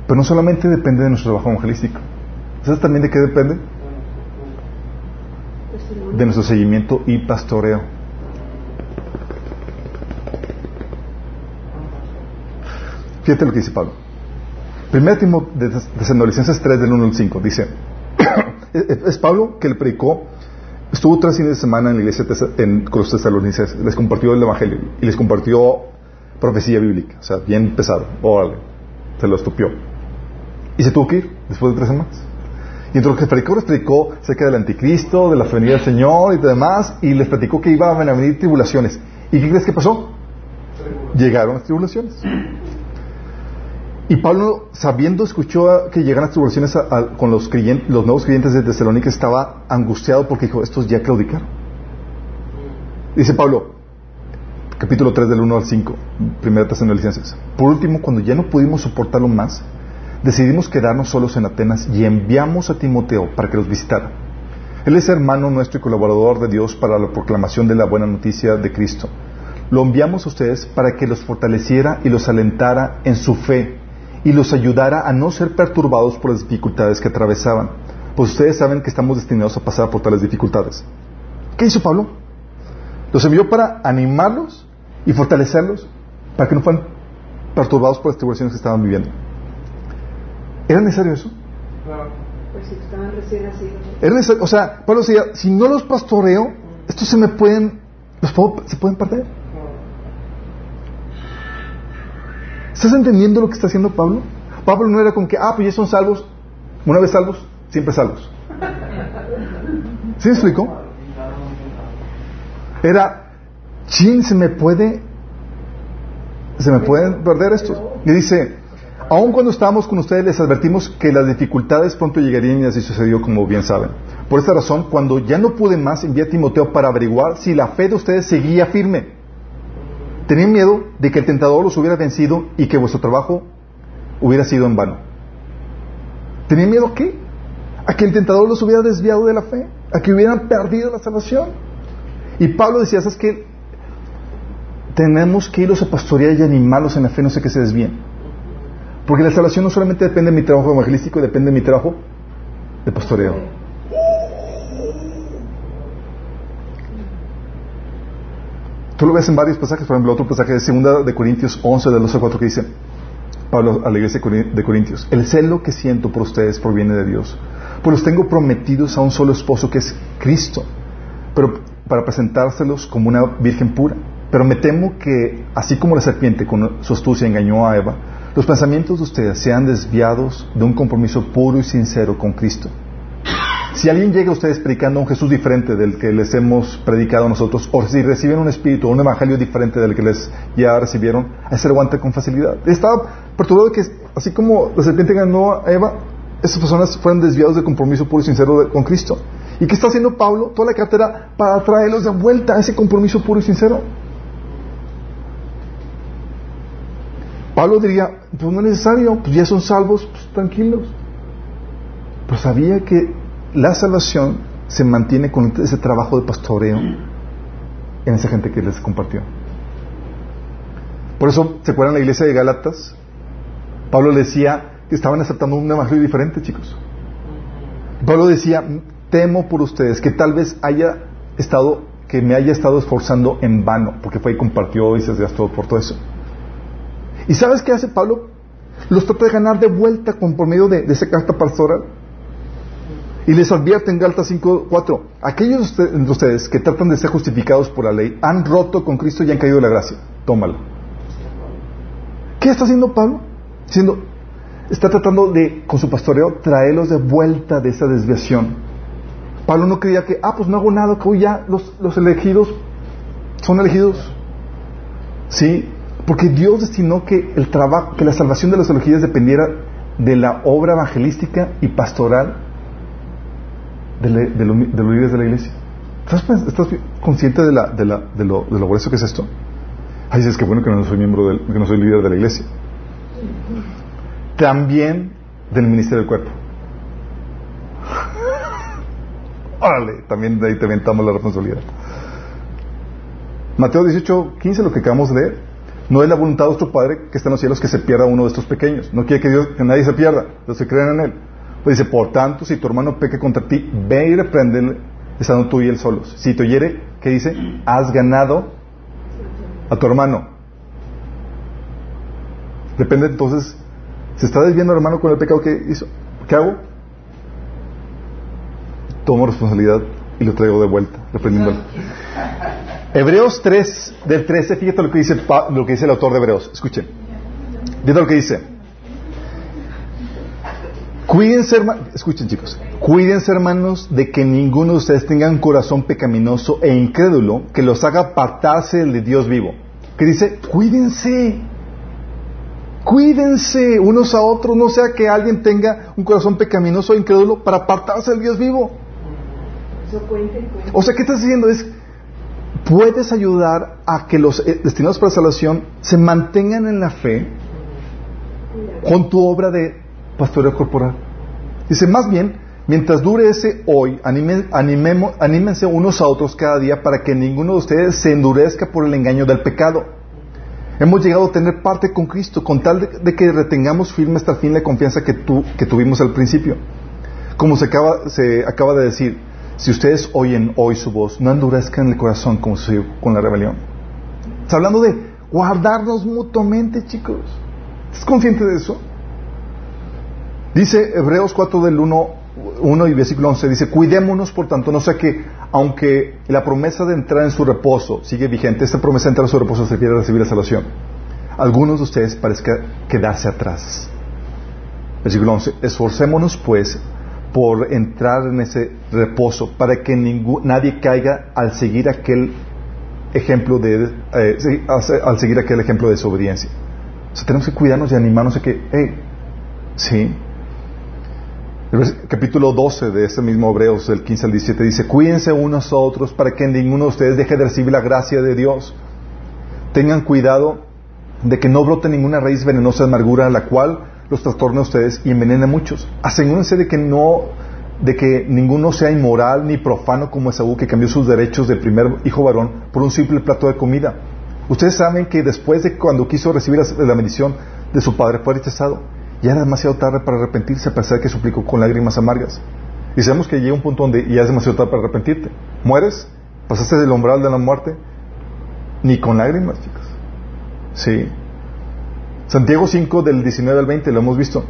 Pero no solamente depende de nuestro trabajo evangelístico. ¿Sabes también de qué depende? De nuestro seguimiento y pastoreo. Fíjate lo que dice Pablo. Primero de Tesalonicenses 3 del 1 al 5 dice, es Pablo que le predicó, estuvo tres fines de semana en la iglesia en, con los tesalonicenses, les compartió el evangelio y les compartió profecía bíblica, o sea, bien pesado, órale, se lo estupió. Y se tuvo que ir después de tres semanas. Y entre lo que predicó, les predicó acerca del anticristo, de la venida del Señor y demás, y les platicó que iban a venir tribulaciones. ¿Y qué crees que pasó? Llegaron las tribulaciones. Y Pablo, sabiendo, escuchó que llegan las tribulaciones con los, nuevos creyentes de Tesalónica, estaba angustiado porque dijo, estos ya claudicaron. Dice Pablo, capítulo 3 del 1 al 5, primera Tesalonicenses. Por último, cuando ya no pudimos soportarlo más, decidimos quedarnos solos en Atenas y enviamos a Timoteo para que los visitara. Él es hermano nuestro y colaborador de Dios para la proclamación de la buena noticia de Cristo. Lo enviamos a ustedes para que los fortaleciera y los alentara en su fe y los ayudara a no ser perturbados por las dificultades que atravesaban, pues ustedes saben que estamos destinados a pasar por tales dificultades. ¿Qué hizo Pablo? Los envió para animarlos y fortalecerlos para que no fueran perturbados por las tribulaciones que estaban viviendo. ¿Era necesario eso? Pues si estaban recién nacidos. o sea, Pablo decía, si no los pastoreo, estos se me pueden, los se pueden perder. ¿Estás entendiendo lo que está haciendo Pablo? Pablo no era con que, ah, pues ya son salvos, una vez salvos, siempre salvos. ¿Sí me explicó? Era, chin, se me puede, se me pueden perder esto. Y dice, aun cuando estábamos con ustedes les advertimos que las dificultades pronto llegarían y así sucedió como bien saben. Por esta razón, cuando ya no pude más, envié a Timoteo para averiguar si la fe de ustedes seguía firme. Tenían miedo de que el tentador los hubiera vencido y que vuestro trabajo hubiera sido en vano. ¿Tenían miedo a qué? A que el tentador los hubiera desviado de la fe, a que hubieran perdido la salvación. Y Pablo decía, ¿sabes qué? Tenemos que irlos a pastorear y animarlos en la fe, no sé que se desvíen. Porque la salvación no solamente depende de mi trabajo evangelístico, depende de mi trabajo de pastoreo. Tú lo ves en varios pasajes, por ejemplo, otro pasaje de 2 de Corintios 11, de 2 a 4, que dice, Pablo a la iglesia de Corintios, el celo que siento por ustedes proviene de Dios, pues los tengo prometidos a un solo esposo que es Cristo, pero para presentárselos como una virgen pura. Pero me temo que, así como la serpiente con su astucia engañó a Eva, los pensamientos de ustedes sean desviados de un compromiso puro y sincero con Cristo. Si alguien llega a ustedes predicando un Jesús diferente del que les hemos predicado nosotros, o si reciben un espíritu un evangelio diferente del que les ya recibieron, a ese aguanta con facilidad. Estaba perturbado que, así como la serpiente ganó a Eva, esas personas fueron desviados del compromiso puro y sincero con Cristo. ¿Y qué está haciendo Pablo? Toda la cartera para traerlos de vuelta a ese compromiso puro y sincero. Pablo diría, pues no es necesario, pues ya son salvos, pues tranquilos. Pero sabía que la salvación se mantiene con ese trabajo de pastoreo en esa gente que les compartió. Por eso, ¿se acuerdan la iglesia de Galatas? Pablo decía que estaban aceptando un evangelio diferente, chicos. Pablo decía, temo por ustedes que tal vez haya estado, que me haya estado esforzando en vano, porque fue y compartió y se desgastó por todo eso. ¿Y sabes qué hace Pablo? Los trata de ganar de vuelta con, por medio de, de esa carta pastoral. Y les advierte en Galtas 5.4, aquellos de ustedes que tratan de ser justificados por la ley han roto con Cristo y han caído la gracia. Tómalo. ¿Qué está haciendo Pablo? Diciendo, está tratando de, con su pastoreo, traerlos de vuelta de esa desviación. Pablo no creía que, ah, pues no hago nada, que hoy ya los, los elegidos son elegidos. Sí, porque Dios destinó que el trabajo, que la salvación de las elegidos dependiera de la obra evangelística y pastoral de, los líderes de la iglesia. ¿Estás, consciente de, la, de, la, de, lo, de lo grueso que es esto? Ay, dices que bueno que no soy miembro del, que no soy líder de la iglesia. También del ministerio del cuerpo. Órale, también de ahí te aventamos la responsabilidad. Mateo 18, 15, lo que acabamos de leer. No es la voluntad de nuestro Padre que está en los cielos que se pierda uno de estos pequeños. No quiere que, Dios, que nadie se pierda, los que creen en Él. Pues dice, por tanto, si tu hermano peque contra ti, ve y repréndele, estando tú y él solos. Si te oyere, ¿qué dice? Has ganado a tu hermano. Depende entonces, ¿se está desviando el hermano con el pecado que hizo? ¿Qué hago? Tomo responsabilidad y lo traigo de vuelta, reprendiéndolo. Hebreos 3, del 13, fíjate lo que dice, lo que dice el autor de Hebreos. Escuchen. Fíjate lo que dice. Cuídense, herma- escuchen chicos, cuídense hermanos de que ninguno de ustedes tenga un corazón pecaminoso e incrédulo que los haga apartarse del de Dios vivo. Que dice, cuídense, cuídense unos a otros, no sea que alguien tenga un corazón pecaminoso e incrédulo para apartarse del Dios vivo. O sea, ¿qué estás diciendo? Es, puedes ayudar a que los eh, destinados para salvación se mantengan en la fe con tu obra de pastoreo corporal. Dice, más bien, mientras dure ese hoy, anime- animemo- anímense unos a otros cada día para que ninguno de ustedes se endurezca por el engaño del pecado. Hemos llegado a tener parte con Cristo, con tal de, que retengamos firme hasta el fin la confianza que, tu- que tuvimos al principio. Como se acaba, se acaba de decir, si ustedes oyen hoy su voz, no endurezcan el corazón como sucedió con la rebelión. Está hablando de guardarnos mutuamente, chicos. ¿Estás consciente de eso? Dice Hebreos 4 del 1, 1 y versículo 11, dice, cuidémonos por tanto, no sea que, aunque la promesa de entrar en su reposo sigue vigente, esta promesa de entrar en su reposo se refiere a recibir la salvación. Algunos de ustedes parezca quedarse atrás. Versículo 11, esforcémonos pues por entrar en ese reposo para que ningú- nadie caiga al seguir aquel ejemplo de, eh, al seguir aquel ejemplo de desobediencia. O sea, tenemos que cuidarnos y animarnos a que, hey, sí, el capítulo 12 de ese mismo Hebreos, del 15 al 17, dice, cuídense unos a otros para que ninguno de ustedes deje de recibir la gracia de Dios. Tengan cuidado de que no brote ninguna raíz venenosa de amargura, la cual los trastorne a ustedes y envenene a muchos. Asegúrense de que no, de que ninguno sea inmoral ni profano como Esaú, que cambió sus derechos de primer hijo varón por un simple plato de comida. Ustedes saben que después de cuando quiso recibir la bendición de su padre fue rechazado. Ya era demasiado tarde para arrepentirse a pesar de que suplicó con lágrimas amargas. Y sabemos que llega un punto donde ya es demasiado tarde para arrepentirte. Mueres, pasaste del umbral de la muerte, ni con lágrimas, chicos. Sí. Santiago 5 del 19 al 20 lo hemos visto.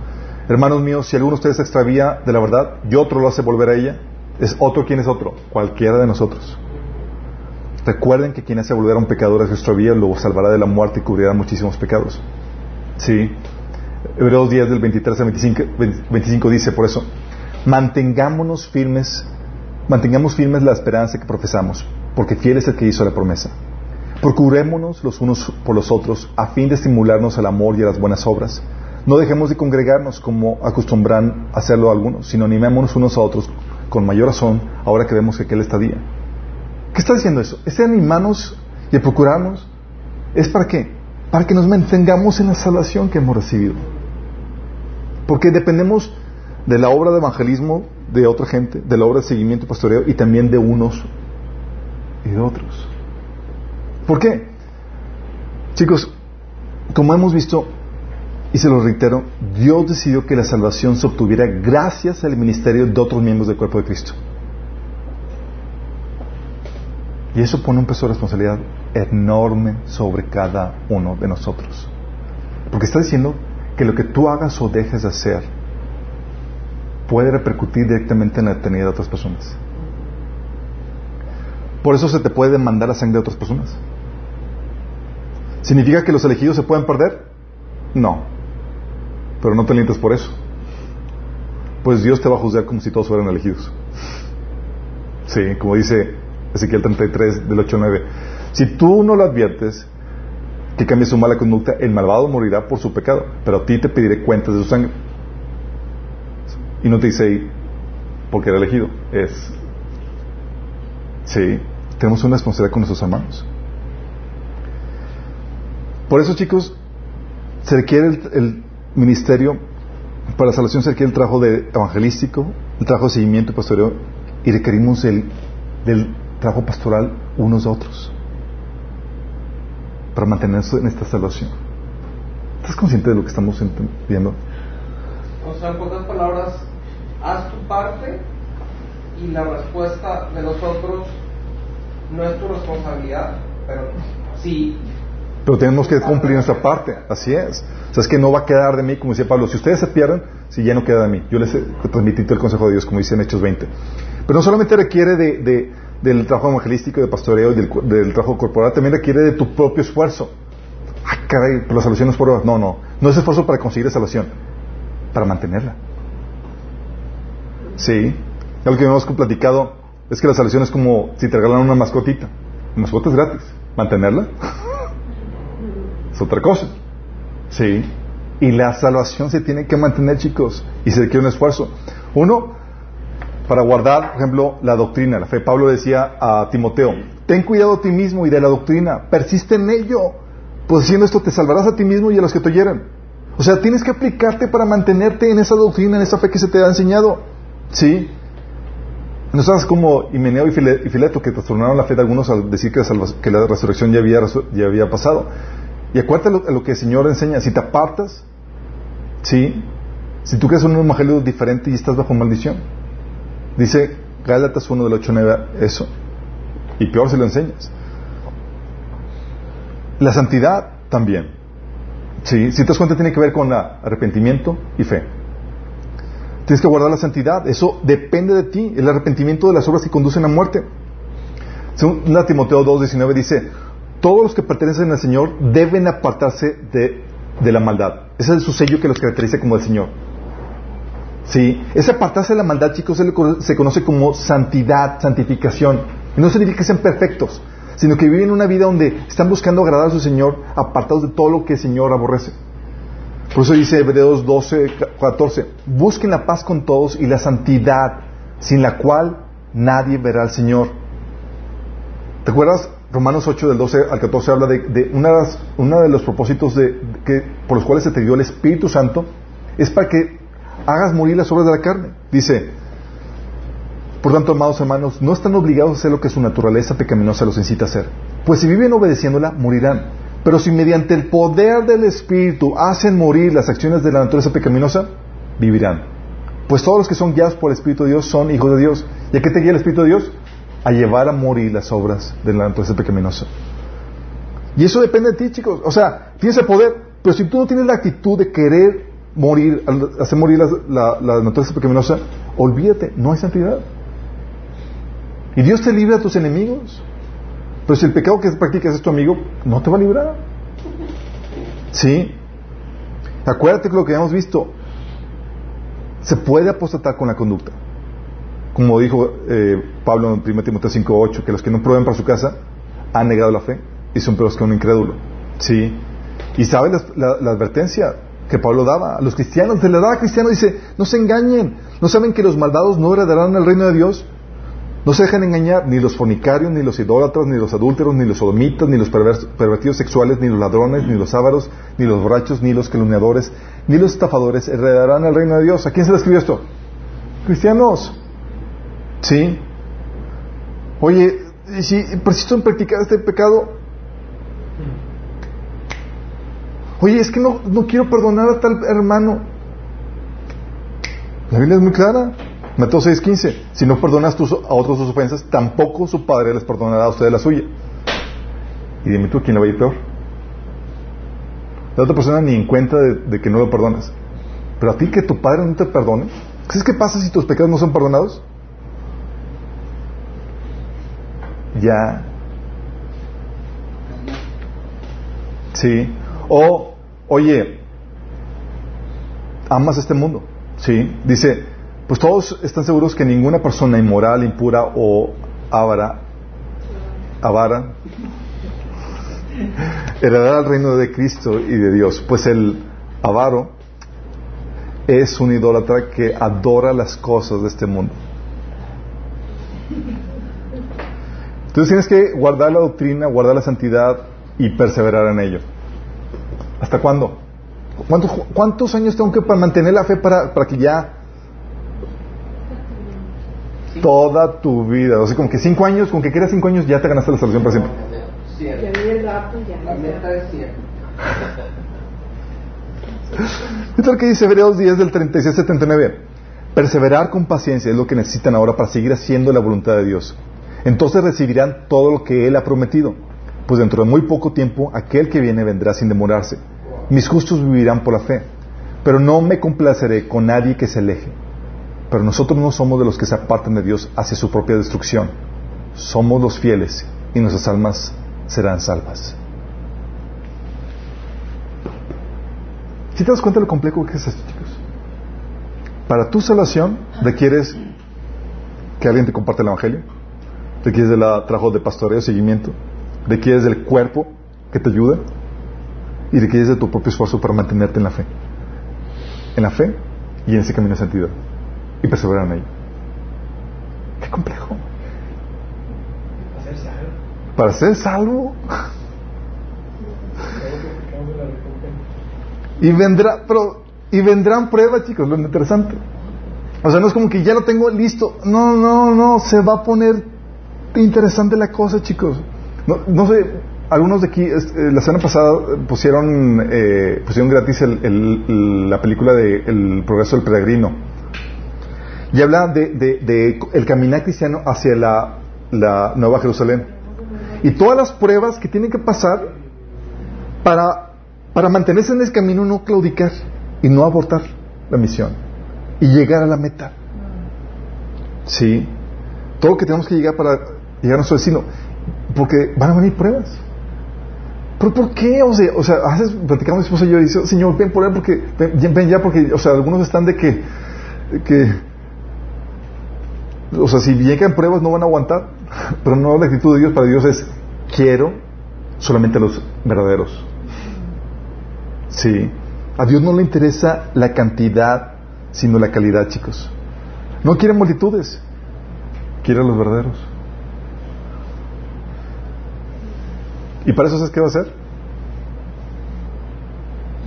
Hermanos míos, si alguno de ustedes se extravía de la verdad y otro lo hace volver a ella, es otro quien es otro, cualquiera de nosotros. Recuerden que quien hace volver a un pecador a su extravía lo salvará de la muerte y cubrirá muchísimos pecados. Sí. Hebreos 10 del 23 al 25, 25 dice por eso, mantengámonos firmes, mantengamos firmes la esperanza que profesamos, porque fiel es el que hizo la promesa. Procurémonos los unos por los otros a fin de estimularnos al amor y a las buenas obras. No dejemos de congregarnos como acostumbran hacerlo algunos, sino animémonos unos a otros con mayor razón ahora que vemos que aquel está día. ¿Qué está diciendo eso? Ese animarnos y procurarnos es para qué? Para que nos mantengamos en la salvación que hemos recibido. Porque dependemos de la obra de evangelismo de otra gente, de la obra de seguimiento pastoreo y también de unos y de otros. ¿Por qué? Chicos, como hemos visto, y se lo reitero, Dios decidió que la salvación se obtuviera gracias al ministerio de otros miembros del cuerpo de Cristo. Y eso pone un peso de responsabilidad enorme sobre cada uno de nosotros. Porque está diciendo que lo que tú hagas o dejes de hacer puede repercutir directamente en la eternidad de otras personas. Por eso se te puede demandar la sangre de otras personas. ¿Significa que los elegidos se pueden perder? No. Pero no te alientes por eso. Pues Dios te va a juzgar como si todos fueran elegidos. Sí, como dice Ezequiel 33 del 8 al 9. Si tú no lo adviertes, que cambie su mala conducta, el malvado morirá por su pecado, pero a ti te pediré cuentas de su sangre. Y no te dice ahí, porque era elegido. Es. Sí, tenemos una responsabilidad con nuestros hermanos. Por eso, chicos, se requiere el, ministerio, para la salvación se requiere el trabajo de evangelístico, el trabajo de seguimiento y pastoreo, y requerimos el, del trabajo pastoral unos a otros para mantenerse en esta salvación. ¿Estás consciente de lo que estamos viendo? O sea, en pocas palabras, haz tu parte y la respuesta de los otros no es tu responsabilidad, pero sí. Pero tenemos que cumplir nuestra parte, así es. O sea, es que no va a quedar de mí, como decía Pablo, si ustedes se pierden, si ya no queda de mí. Yo les he transmitido el consejo de Dios, como dice en Hechos 20. Pero no solamente requiere de, del trabajo evangelístico, de pastoreo y del, trabajo corporal, también requiere de tu propio esfuerzo. Ah, caray, pero la salvación no es por... No, no. No es esfuerzo para conseguir la salvación, para mantenerla. Sí. Algo que hemos platicado es que la salvación es como si te regalan una mascotita. La mascota es gratis. Mantenerla es otra cosa. Sí. Y la salvación se tiene que mantener, chicos. Y se requiere un esfuerzo. Uno, para guardar, por ejemplo, la doctrina, la fe. Pablo decía a Timoteo, ten cuidado de ti mismo y de la doctrina, persiste en ello, pues haciendo esto te salvarás a ti mismo y a los que te oyeran. O sea, tienes que aplicarte para mantenerte en esa doctrina, en esa fe que se te ha enseñado. ¿Sí? No sabes como Himeneo y Fileto que trastornaron la fe de algunos al decir que, la resurrección ya había, ya había pasado. Y acuérdate lo, lo, que el Señor enseña. Si te apartas, ¿sí? Si tú crees un evangelio diferente y estás bajo maldición. Dice Gálatas 1 del 8 9 eso. Y peor si lo enseñas. La santidad también. ¿Sí? Si te das cuenta, tiene que ver con arrepentimiento y fe. Tienes que guardar la santidad. Eso depende de ti. El arrepentimiento de las obras que conducen a muerte. Según Timoteo 2.19 dice, todos los que pertenecen al Señor deben apartarse de, de, la maldad. Ese es su sello que los caracteriza como el Señor. Sí, ese apartarse de la maldad, chicos, se conoce como santidad, santificación. No significa que sean perfectos, sino que viven una vida donde están buscando agradar a su Señor, apartados de todo lo que el Señor aborrece. Por eso dice Hebreos 12, 14, busquen la paz con todos y la santidad, sin la cual nadie verá al Señor. ¿Te acuerdas? Romanos 8 del 12 al 14 habla de, uno de los propósitos de, que, por los cuales se te dio el Espíritu Santo, es para que hagas morir las obras de la carne. Dice, por tanto, amados hermanos, no están obligados a hacer lo que su naturaleza pecaminosa los incita a hacer. Pues si viven obedeciéndola, morirán. Pero si mediante el poder del Espíritu hacen morir las acciones de la naturaleza pecaminosa, vivirán. Pues todos los que son guiados por el Espíritu de Dios son hijos de Dios. ¿Y a qué te guía el Espíritu de Dios? A llevar a morir las obras de la naturaleza pecaminosa. Y eso depende de ti, chicos. O sea, tienes el poder, pero si tú no tienes la actitud de querer morir, hacer morir la, la naturaleza pecaminosa, olvídate, no hay santidad. Y Dios te libra a tus enemigos. Pero si el pecado que practicas es tu amigo, no te va a librar. ¿Sí? Acuérdate que lo que hemos visto, se puede apostatar con la conducta. Como dijo eh, Pablo en 1 Timoteo 5.8, que los que no prueben para su casa han negado la fe y son peores que un incrédulo. ¿Sí? Y sabes la, advertencia que Pablo daba a los cristianos, se le daba a cristianos, dice, no se engañen, no saben que los malvados no heredarán el reino de Dios. No se dejen engañar ni los fornicarios, ni los idólatras, ni los adúlteros, ni los sodomitas, ni los pervertidos sexuales, ni los ladrones, ni los ávaros, ni los borrachos, ni los calumniadores, ni los estafadores heredarán el reino de Dios. ¿A quién se le escribió esto? Cristianos. ¿Sí? Oye, si persisto en practicar este pecado, oye, es que no, no quiero perdonar a tal hermano. La Biblia es muy clara. Mateo 6:15, si no perdonas a otros sus ofensas, tampoco su Padre les perdonará a ustedes la suya. Y dime tú, ¿quién le va a ir peor? La otra persona ni en cuenta de, que no lo perdonas. Pero a ti que tu Padre no te perdone, ¿sabes qué pasa si tus pecados no son perdonados? Ya. Sí. O, oye, amas este mundo, ¿sí? Dice, pues todos están seguros que ninguna persona inmoral, impura o avara, avara, heredará el reino de Cristo y de Dios, pues el avaro es un idólatra que adora las cosas de este mundo. Entonces tienes que guardar la doctrina, guardar la santidad y perseverar en ello. ¿Hasta cuándo? ¿Cuántos, cuántos años tengo que para mantener la fe para, para que ya toda tu vida, o sea, como que cinco años, con que quieras cinco años ya te ganaste la salvación para siempre. Ya Cien. viene el rapto y ya. La meta es 100. Esto es lo que dice Hebreos 10 del 36 al 79. Perseverar con paciencia es lo que necesitan ahora para seguir haciendo la voluntad de Dios. Entonces recibirán todo lo que Él ha prometido. Pues dentro de muy poco tiempo aquel que viene vendrá sin demorarse. Mis justos vivirán por la fe. Pero no me complaceré con nadie que se aleje. Pero nosotros no somos de los que se apartan de Dios hacia su propia destrucción. Somos los fieles y nuestras almas serán salvas. ¿Sí te das cuenta de lo complejo que es esto, chicos? Para tu salvación requieres que alguien te comparte el Evangelio, requieres del trabajo de pastoreo, seguimiento, requieres del cuerpo que te ayuda y requieres de tu propio esfuerzo para mantenerte en la fe. En la fe y en ese camino de santidad. Y perseverar en ello. Qué complejo. Hacer salvo. Para ser salvo. Y vendrá, pero, y vendrán pruebas, chicos, lo interesante. O sea, no es como que ya lo tengo listo. No, no, no, se va a poner interesante la cosa, chicos. No, no sé, algunos de aquí, eh, la semana pasada pusieron, eh, pusieron gratis el- la película de El progreso del peregrino. Y habla de, de- de el caminar cristiano hacia la, la Nueva Jerusalén. Y todas las pruebas que tienen que pasar para, para mantenerse en ese camino, no claudicar y no abortar la misión y llegar a la meta. Sí, todo lo que tenemos que llegar para llegar a nuestro destino, porque van a venir pruebas. ¿Pero por qué? O sea, o sea a veces platicamos mi esposa y yo y Señor, ven por él porque, ven, ven ya porque, o sea, algunos están de que, que, o sea, si llegan pruebas no van a aguantar, pero no la actitud de Dios para Dios es, quiero solamente a los verdaderos. Sí. A Dios no le interesa la cantidad, sino la calidad, chicos. No quiere multitudes, quiere a los verdaderos. ¿Y para eso sabes qué va a hacer?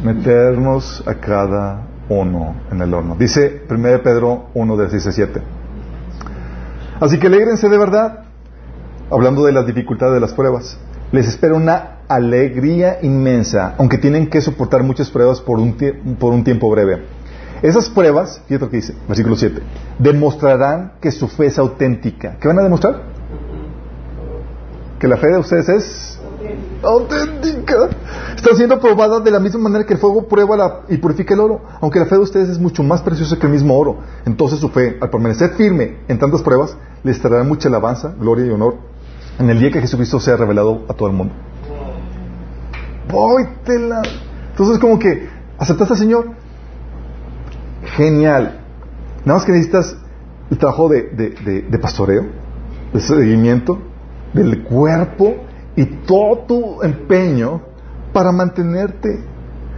Meternos a cada uno en el horno. Dice 1 Pedro 1 de 6 a 7. Así que alegrense de verdad, hablando de las dificultades de las pruebas. Les espera una alegría inmensa, aunque tienen que soportar muchas pruebas por un, por un tiempo breve. Esas pruebas, fíjate lo que dice, versículo 7, demostrarán que su fe es auténtica. ¿Qué van a demostrar? Que la fe de ustedes es auténtica. Está siendo probada de la misma manera que el fuego prueba la- y purifica el oro. Aunque la fe de ustedes es mucho más preciosa que el mismo oro. Entonces su fe, al permanecer firme en tantas pruebas, les traerá mucha alabanza, gloria y honor en el día que Jesucristo sea revelado a todo el mundo. Póytela. Entonces como que, ¿aceptaste al Señor? Genial. Nada más que necesitas el trabajo de- de- de pastoreo, de seguimiento, del cuerpo y todo tu empeño para mantenerte.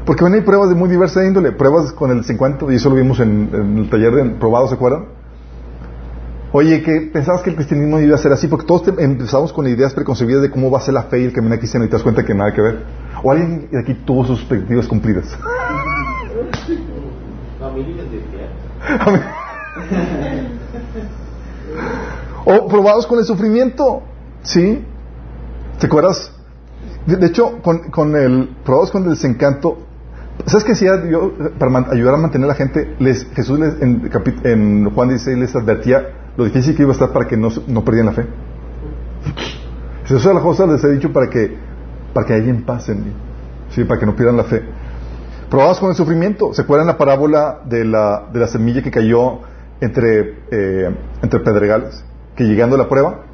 Porque van a ir pruebas de muy diversa índole, pruebas con el 50, y eso lo vimos en, en el taller de probados, ¿se acuerdan? Oye, que pensabas que el cristianismo iba a ser así, porque todos te- empezamos con ideas preconcebidas de cómo va a ser la fe y el camino cristiano y te das cuenta que nada que ver. O alguien de aquí tuvo sus expectativas cumplidas. O probados con el sufrimiento. ¿Sí? ¿Te acuerdas? De, hecho, con, con el probados con el desencanto, ¿sabes qué hacía yo para ayudar a mantener a la gente? Jesús les, en, en Juan 16 les advertía lo difícil que iba a estar para que no, perdieran la fe. Jesús a las cosas les he dicho para que para que alguien pase en mí, ¿sí? para que no pierdan la fe. Probados con el sufrimiento. ¿Se acuerdan la parábola de la, de la semilla que cayó entre, eh, entre pedregales? Que llegando a la prueba,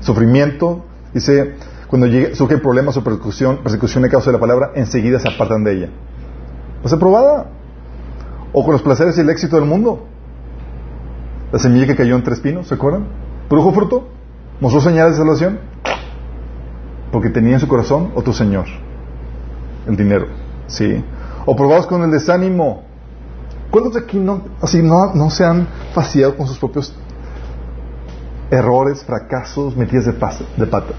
sufrimiento, dice, cuando llegue, surgen problemas o persecución, persecución a causa de la palabra, enseguida se apartan de ella. Va a ser probada. O con los placeres y el éxito del mundo. La semilla que cayó entre espinos, ¿se acuerdan? ¿Produjo fruto? ¿Mostró señales de salvación? Porque tenía en su corazón otro Señor. El dinero. Sí. O probados con el desánimo. ¿Cuántos de aquí no, así no, no se han fastidiado con sus propios errores, fracasos, metidas de, de pata.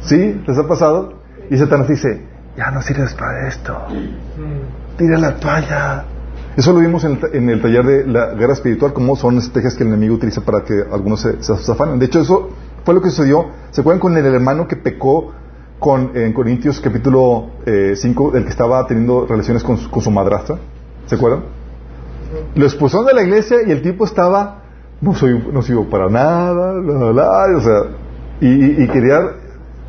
¿Sí? ¿Les ha pasado? Y Satanás dice, ya no sirves para esto. Tira la toalla. Eso lo vimos en el, taller de la guerra espiritual, cómo son estrategias que el enemigo utiliza para que algunos se, se zafanen. De hecho, eso fue lo que sucedió. ¿Se acuerdan con el hermano que pecó con, en Corintios capítulo 5, el que estaba teniendo relaciones con su, con su madrastra? ¿Se acuerdan? Lo expulsaron de la iglesia y el tipo estaba, no soy, no sirvo para nada, bla, bla, bla, o sea, y, y- quería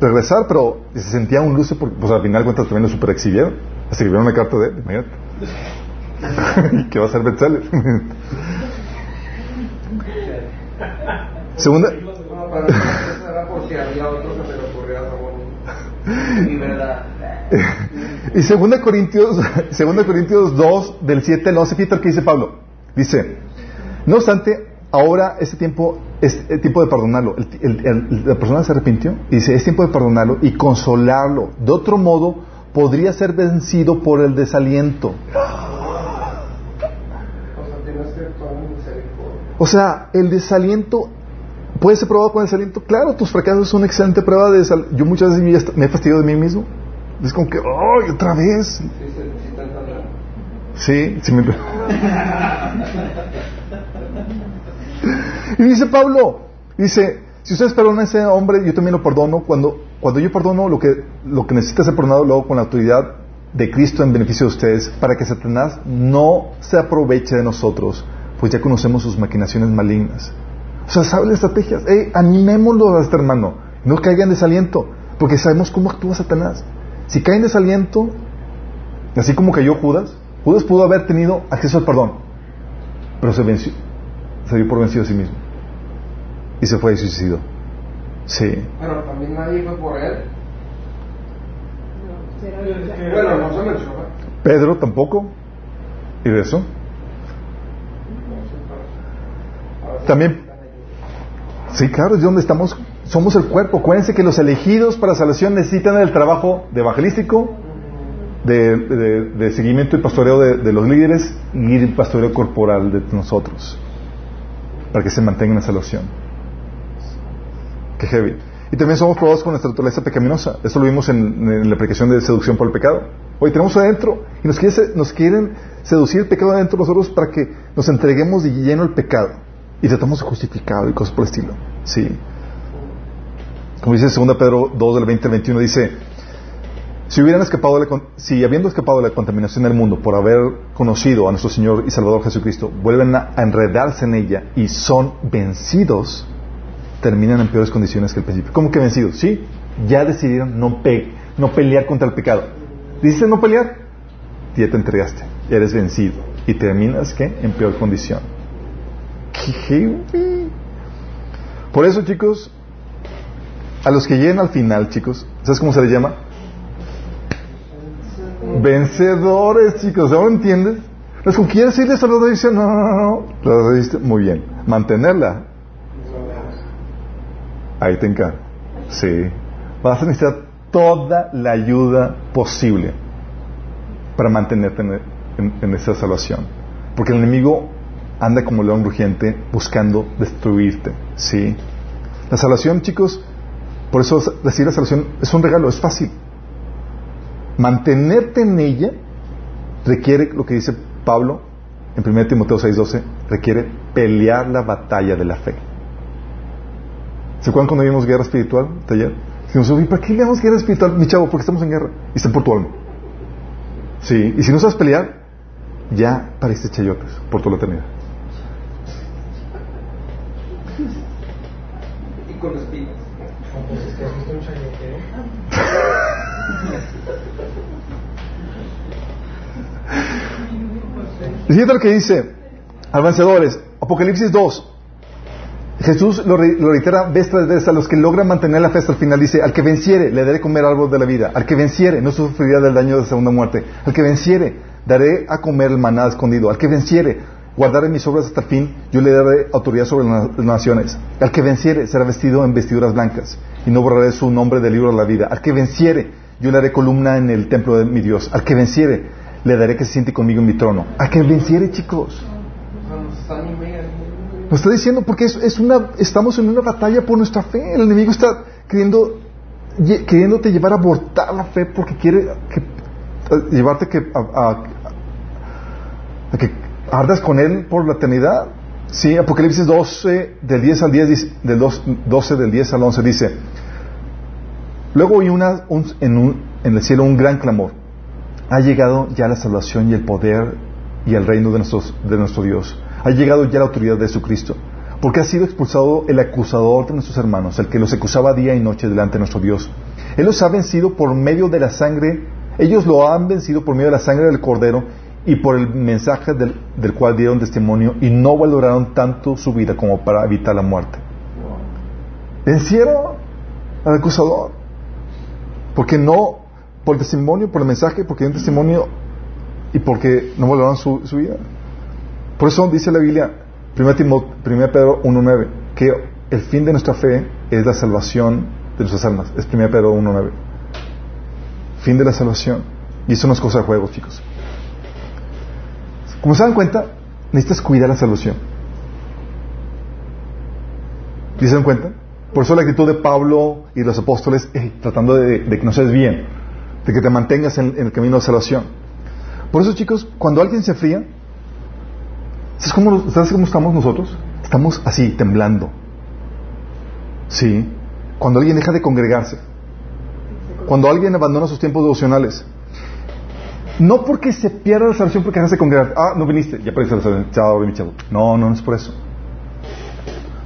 regresar, pero se sentía un luce, porque pues al final cuentas también lo super exhibieron. Escribieron una carta de él, imagínate. que va a ser bestseller. Segunda, y segunda Corintios, segunda Corintios 2, del 7 al 11, fíjate lo que dice Pablo. Dice, no obstante, ahora este tiempo es el tiempo de perdonarlo. El- el- el- la persona se arrepintió y dice, es tiempo de perdonarlo y consolarlo. De otro modo, podría ser vencido por el desaliento. O sea, el desaliento puede ser probado con desaliento. Claro, tus fracasos son una excelente prueba de desaliento. Yo muchas veces me he- fastidiado de mí mismo. Es como que, ¡ay, otra vez! Sí, sí, sí te entendemos. Sí, sí me... y dice Pablo, dice, si ustedes perdonan a ese hombre, yo también lo perdono. Cuando, cuando yo perdono lo que, lo que necesita ser perdonado, lo hago con la autoridad de Cristo en beneficio de ustedes, para que Satanás no se aproveche de nosotros, pues ya conocemos sus maquinaciones malignas. O sea, saben las estrategias. Ey, animémoslo a este hermano. No caigan en desaliento, porque sabemos cómo actúa Satanás. Si caen en desaliento, Así como cayó Judas, Judas pudo haber tenido acceso al perdón, pero se venció, se dio por vencido a sí mismo y se fue y suicidó. Sí. Pero también nadie fue por él. No, será Bueno, no se menciona. Pedro tampoco. ¿Y de eso? También, sí, claro, es donde estamos, somos el cuerpo. Acuérdense que los elegidos para salvación necesitan el trabajo de evangelístico, de, de- de seguimiento y pastoreo de, de los líderes y el pastoreo corporal de nosotros, para que se mantengan en salvación. Qué heavy. Y también somos probados con nuestra naturaleza pecaminosa. Eso lo vimos en, la aplicación de seducción por el pecado. Hoy tenemos adentro y nos, quiere nos quieren seducir el pecado adentro de nosotros para que nos entreguemos de lleno al pecado y tratamos de justificado y cosas por el estilo. Sí. Como dice 2 Pedro 2 del 20 al 21 dice, si hubieran escapado de la si habiendo escapado de la contaminación del mundo por haber conocido a nuestro Señor y Salvador Jesucristo, vuelven a, enredarse en ella y son vencidos, terminan en peores condiciones que el principio. ¿Cómo que vencidos? Sí, ya decidieron no, pe- no pelear contra el pecado. Dices no pelear, ya te entregaste, eres vencido y terminas ¿qué? en peor condición. Por eso, chicos, a los que lleguen al final, chicos, ¿sabes cómo se les llama? Vencedores, chicos, ¿no entiendes? Es como quieres irle a la tradición, no, no, no, no. La tradición, muy bien. Mantenerla, ahí te encargo. Sí. Vas a necesitar toda la ayuda posible para mantenerte en, en- en esa salvación. Porque el enemigo anda como león rugiente buscando destruirte. Sí. La salvación, chicos, por eso decir la salvación es un regalo, es fácil. Mantenerte en ella requiere lo que dice Pablo en 1 Timoteo 6:12, requiere pelear la batalla de la fe. ¿Se acuerdan cuando vimos guerra espiritual, taller? Dijimos, "Oye, ¿para qué le damos guerra espiritual, mi chavo? Porque estamos en guerra. Y está por tu alma. Sí, y si no sabes pelear, ya pariste chayotes por toda la eternidad. Y con espinas. Y fíjate lo que dice vencedores, Apocalipsis 2. Jesús lo, re- lo reitera vez tras vez a los que logran mantener la fe hasta el final. Dice, al que venciere, le daré comer árbol de la vida. Al que venciere, no sufrirá del daño de segunda muerte. Al que venciere, daré a comer el maná escondido. Al que venciere, guardaré mis obras hasta el fin. Yo le daré autoridad sobre las naciones. Al que venciere, será vestido en vestiduras blancas. Y no borraré su nombre del libro de la vida. Al que venciere, yo le haré columna en el templo de mi Dios. Al que venciere, le daré que se siente conmigo en mi trono. Al que venciere, chicos. Nos está diciendo porque es, es una, estamos en una batalla por nuestra fe. El enemigo está queriendo, queriéndote llevar a abortar la fe porque quiere que, a- llevarte que, a, a- a que ardas con él por la eternidad. Sí, Apocalipsis 12, del 10 al 10, dice- del dos- 12 del 10 al 11 dice, luego oí una, un- en, un- en el cielo un gran clamor. Ha llegado ya la salvación y el poder y el reino de, nuestros, de nuestro Dios. Ha llegado ya la autoridad de Jesucristo. Porque ha sido expulsado el acusador de nuestros hermanos, el que los acusaba día y noche delante de nuestro Dios. Él los ha vencido por medio de la sangre, ellos lo han vencido por medio de la sangre del Cordero y por el mensaje del, del cual dieron testimonio y no valoraron tanto su vida como para evitar la muerte. Vencieron al acusador. Porque no, por el testimonio, por el mensaje, porque dieron testimonio y porque no valoraron su, su vida. Por eso dice la Biblia, 1, Pedro 1.9, que el fin de nuestra fe es la salvación de nuestras almas. Es 1 Pedro 1.9. Fin de la salvación. Y eso no es cosa de juegos, chicos. Como se dan cuenta, necesitas cuidar la salvación. ¿Y se dan cuenta? Por eso la actitud de Pablo y los apóstoles, eh, tratando de, de que no se desvíen, de que te mantengas en, el camino de salvación. Por eso, chicos, cuando alguien se fría, ¿sabes cómo, ¿sabes cómo estamos nosotros? Estamos así, temblando. Sí. Cuando alguien deja de congregarse. Cuando alguien abandona sus tiempos devocionales. No porque se pierda la salvación porque dejas de congregar. Ah, no viniste, ya perdiste la salvación. No, no, no es por eso.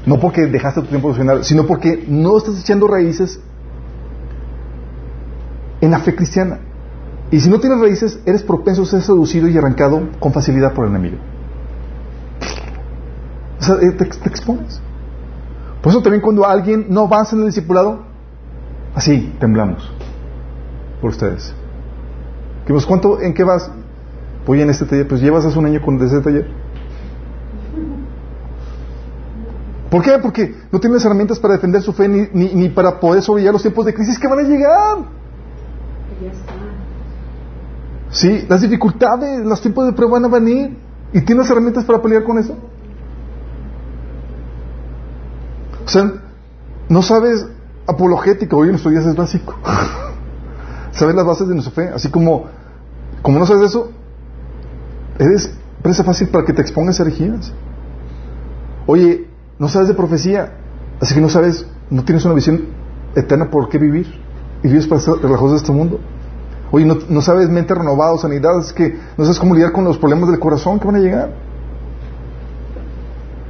No porque dejaste tu tiempo devocional, sino porque no estás echando raíces en la fe cristiana. Y si no tienes raíces, eres propenso a ser seducido y arrancado con facilidad por el enemigo. O sea, eh, te, expones. Por eso también cuando alguien no avanza en el discipulado, así temblamos por ustedes. Que, pues, ¿cuánto, ¿En qué vas? Voy en este taller. Pues llevas hace un año con ese taller. ¿Por qué? Porque no tienes herramientas para defender su fe ni, ni, ni para poder sobrellevar los tiempos de crisis que van a llegar. Sí, las dificultades, los tiempos de prueba van a venir. ¿Y tienes herramientas para pelear con eso? O sea, no sabes apologética, hoy en nuestros días es básico. sabes las bases de nuestra fe, así como, como no sabes eso, eres presa fácil para que te expongas a herejías. Oye, no sabes de profecía, así que no sabes, no tienes una visión eterna por qué vivir y vives para estar relajoso de este mundo. Oye, no, sabes mente renovada, sanidad, es que no sabes cómo lidiar con los problemas del corazón que van a llegar.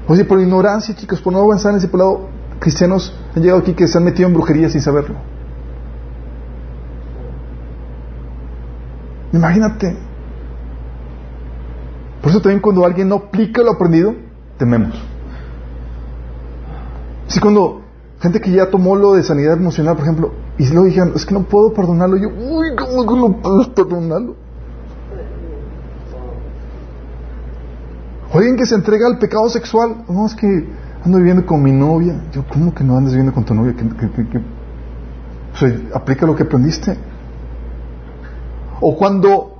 Oye, por ignorancia, chicos, por no avanzar en ese lado, cristianos han llegado aquí que se han metido en brujería sin saberlo. Imagínate. Por eso también cuando alguien no aplica lo aprendido, tememos. Si cuando gente que ya tomó lo de sanidad emocional, por ejemplo, y luego dijeron, es que no puedo perdonarlo, yo, uy, ¿cómo no puedes perdonarlo? O alguien que se entrega al pecado sexual, no, es que ando viviendo con mi novia. Yo, ¿cómo que no andas viviendo con tu novia? ¿Qué, qué, qué? O aplica lo que aprendiste. O cuando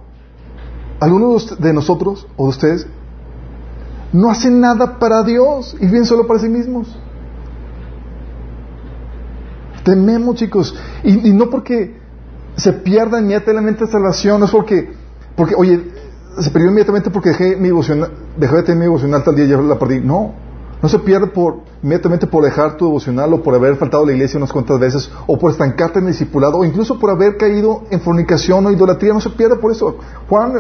alguno de nosotros o de ustedes no hacen nada para Dios y viven solo para sí mismos. Tememos, chicos. Y, y no porque se pierda inmediatamente la salvación, no es porque, porque, oye, se perdió inmediatamente porque dejé mi devocional, dejé de tener mi devocional tal día y ya la perdí. No, no se pierde por, inmediatamente por dejar tu devocional o por haber faltado a la iglesia unas cuantas veces o por estancarte en el discipulado o incluso por haber caído en fornicación o idolatría. No se pierde por eso. Juan,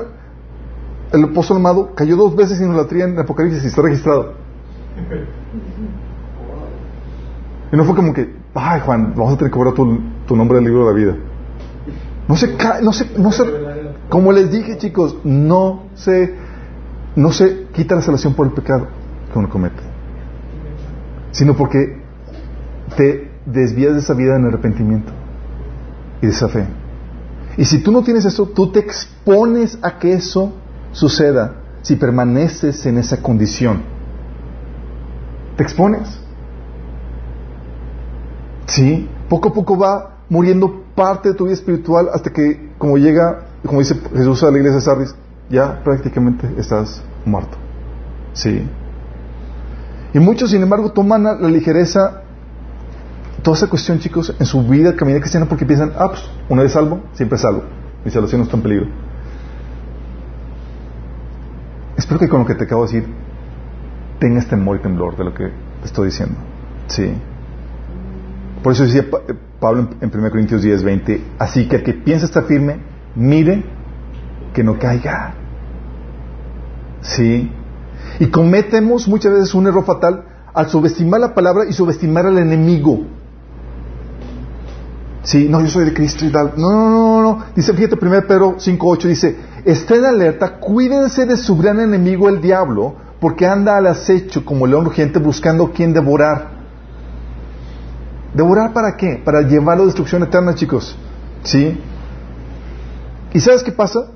el apóstol amado, cayó dos veces en idolatría en Apocalipsis y está registrado. Y no fue como que, ay Juan, vamos a tener que borrar tu, nombre del libro de la vida. No se no se, no se, como les dije chicos, no se, no se quita la salvación por el pecado que uno comete, sino porque te desvías de esa vida en arrepentimiento y de esa fe. Y si tú no tienes eso, tú te expones a que eso suceda si permaneces en esa condición. Te expones. Sí, poco a poco va muriendo parte de tu vida espiritual hasta que, como llega, como dice Jesús a la iglesia de Sardis, ya prácticamente estás muerto. Sí. Y muchos, sin embargo, toman la ligereza toda esa cuestión, chicos, en su vida, caminar cristiana, porque piensan, ah, pues, una vez salvo, siempre salvo. Mi salvación no está en peligro. Espero que con lo que te acabo de decir tengas temor y temblor de lo que te estoy diciendo. Sí. Por eso decía eh, Pablo en en 1 Corintios 10, 20, así que el que piensa estar firme, mire que no caiga. Sí. Y cometemos muchas veces un error fatal al subestimar la palabra y subestimar al enemigo. Sí, no, yo soy de Cristo y tal. No, no, no, no. Dice, fíjate, 1 Pedro 5.8 dice, estén alerta, cuídense de su gran enemigo el diablo, porque anda al acecho como león rugiente buscando quien devorar. ¿Devorar para qué? Para llevarlo a destrucción eterna, chicos. ¿Sí? ¿Y sabes qué pasa?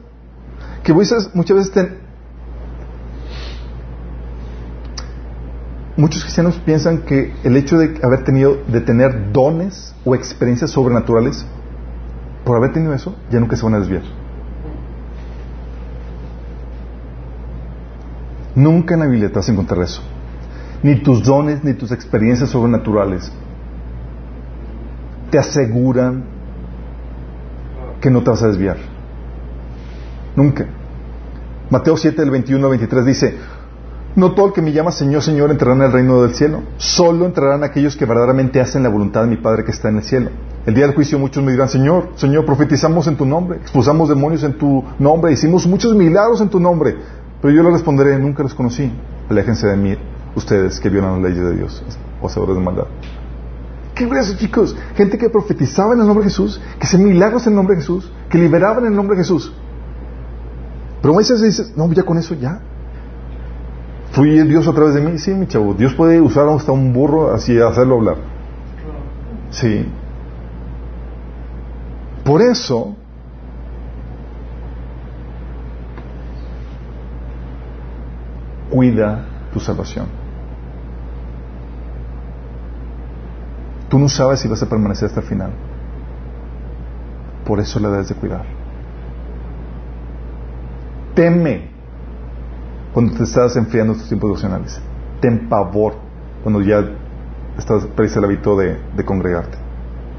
Que muchas, veces ten- muchos cristianos piensan que el hecho de haber tenido, de tener dones o experiencias sobrenaturales, por haber tenido eso, ya nunca se van a desviar. Nunca en la Biblia te vas a encontrar eso. Ni tus dones, ni tus experiencias sobrenaturales te aseguran que no te vas a desviar. Nunca. Mateo 7, del 21 al 23 dice, no todo el que me llama Señor, Señor entrará en el reino del cielo. Solo entrarán aquellos que verdaderamente hacen la voluntad de mi Padre que está en el cielo. El día del juicio muchos me dirán, Señor, Señor, profetizamos en tu nombre, expulsamos demonios en tu nombre, hicimos muchos milagros en tu nombre. Pero yo le responderé, nunca los conocí. Aléjense de mí, ustedes que violan las leyes de Dios, o hacedores de maldad. ¿Qué chicos? Gente que profetizaba en el nombre de Jesús, que hacía milagros en el nombre de Jesús, que liberaban en el nombre de Jesús. Pero a veces dices, no, ya con eso ya. Fui el Dios a través de mí. Sí, mi chavo, Dios puede usar hasta un burro así hacerlo hablar. Sí. Por eso, cuida tu salvación. Tú no sabes si vas a permanecer hasta el final. Por eso la debes de cuidar. Teme cuando te estás enfriando en tus tiempos devocionales. Ten pavor cuando ya estás perdiste el hábito de, congregarte.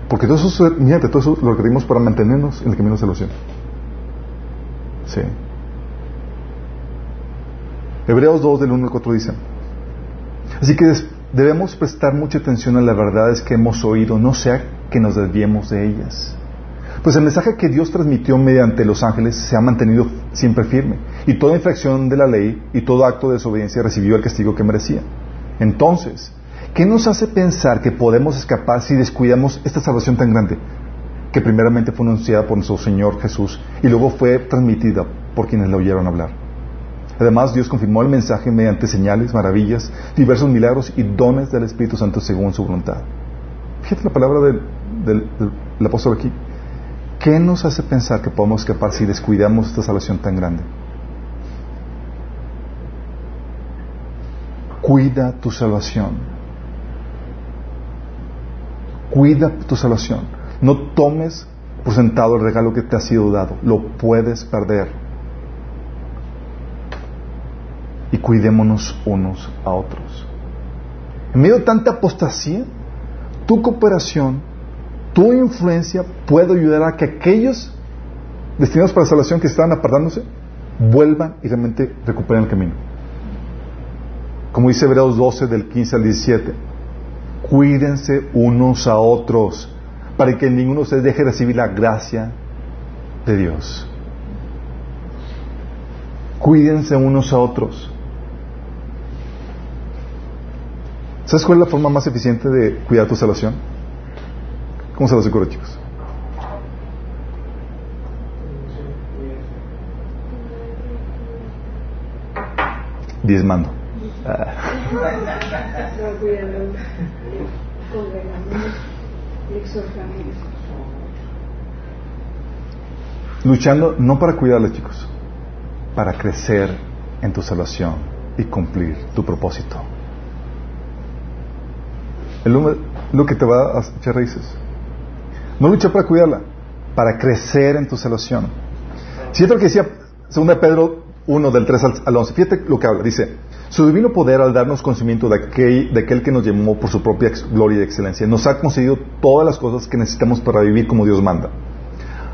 Porque todo eso, mírate, todo eso lo requerimos para mantenernos en el camino de salvación. Sí. Hebreos 2 del 1 al 4 dicen. Así que des- debemos prestar mucha atención a las verdades que hemos oído, no sea que nos desviemos de ellas. Pues el mensaje que Dios transmitió mediante los ángeles se ha mantenido siempre firme, y toda infracción de la ley y todo acto de desobediencia recibió el castigo que merecía. Entonces, ¿qué nos hace pensar que podemos escapar si descuidamos esta salvación tan grande, que primeramente fue anunciada por nuestro Señor Jesús y luego fue transmitida por quienes la oyeron hablar? Además, Dios confirmó el mensaje mediante señales, maravillas, diversos milagros y dones del Espíritu Santo según su voluntad. Fíjate la palabra del, del- apóstol aquí. ¿Qué nos hace pensar que podemos escapar si descuidamos esta salvación tan grande? Cuida tu salvación. Cuida tu salvación. No tomes por sentado el regalo que te ha sido dado. Lo puedes perder. Y cuidémonos unos a otros. En medio de tanta apostasía, tu cooperación, tu influencia puede ayudar a que aquellos destinados para la salvación que estaban apartándose vuelvan y realmente recuperen el camino. Como dice Hebreos 12 del 15 al 17, cuídense unos a otros para que ninguno de ustedes deje de recibir la gracia de Dios. Cuídense unos a otros. ¿Sabes cuál es la forma más eficiente de cuidar tu salvación? ¿Cómo se los ocurre, chicos? Diezmando. Luchando no para cuidarles, chicos, para crecer en tu salvación y cumplir tu propósito. Lo, que te va a echar raíces. No lucha para cuidarla, para crecer en tu salvación. Fíjate lo que decía 2 Pedro 1 del 3 al, al 11. Fíjate lo que habla. Dice, Su divino poder, al darnos conocimiento de aquel, de aquel que nos llamó por su propia gloria y excelencia, nos ha concedido todas las cosas que necesitamos para vivir como Dios manda.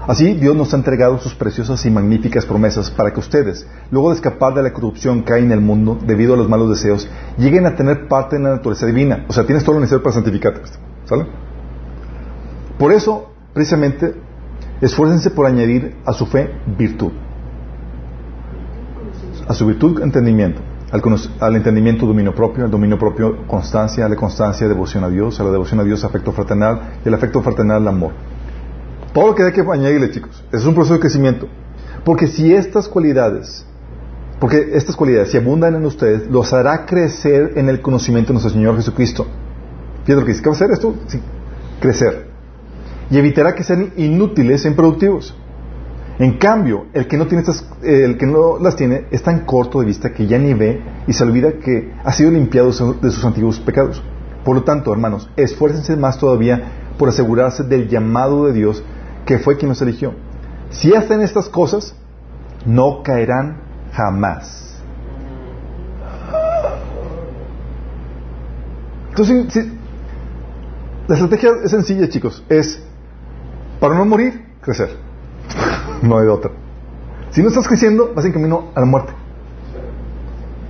Así, Dios nos ha entregado sus preciosas y magníficas promesas para que ustedes, luego de escapar de la corrupción que hay en el mundo debido a los malos deseos, lleguen a tener parte en la naturaleza divina. O sea, tienes todo lo necesario para santificarte. ¿Sale? Por eso, precisamente, esfuércense por añadir a su fe virtud. A su virtud, entendimiento. Al, al entendimiento, dominio propio. Al dominio propio, constancia. A la constancia, devoción a Dios. A la devoción a Dios, afecto fraternal. Y al afecto fraternal, amor. Todo lo que hay que añadirle, chicos. Es un proceso de crecimiento. Porque si estas cualidades, porque estas cualidades, si abundan en ustedes, los hará crecer en el conocimiento de nuestro Señor Jesucristo. Fíjate lo que dice. ¿Qué va a hacer esto? Sí, crecer. Y evitará que sean inútiles e improductivos. En cambio, el que no tiene estas, el que no las tiene es tan corto de vista que ya ni ve y se olvida que ha sido limpiado de sus antiguos pecados. Por lo tanto, hermanos, esfuércense más todavía por asegurarse del llamado de Dios que fue quien nos eligió. Si hacen estas cosas, no caerán jamás. Entonces, la estrategia es sencilla, chicos. Es, para no morir, crecer. No hay de otra. Si no estás creciendo, vas en camino a la muerte.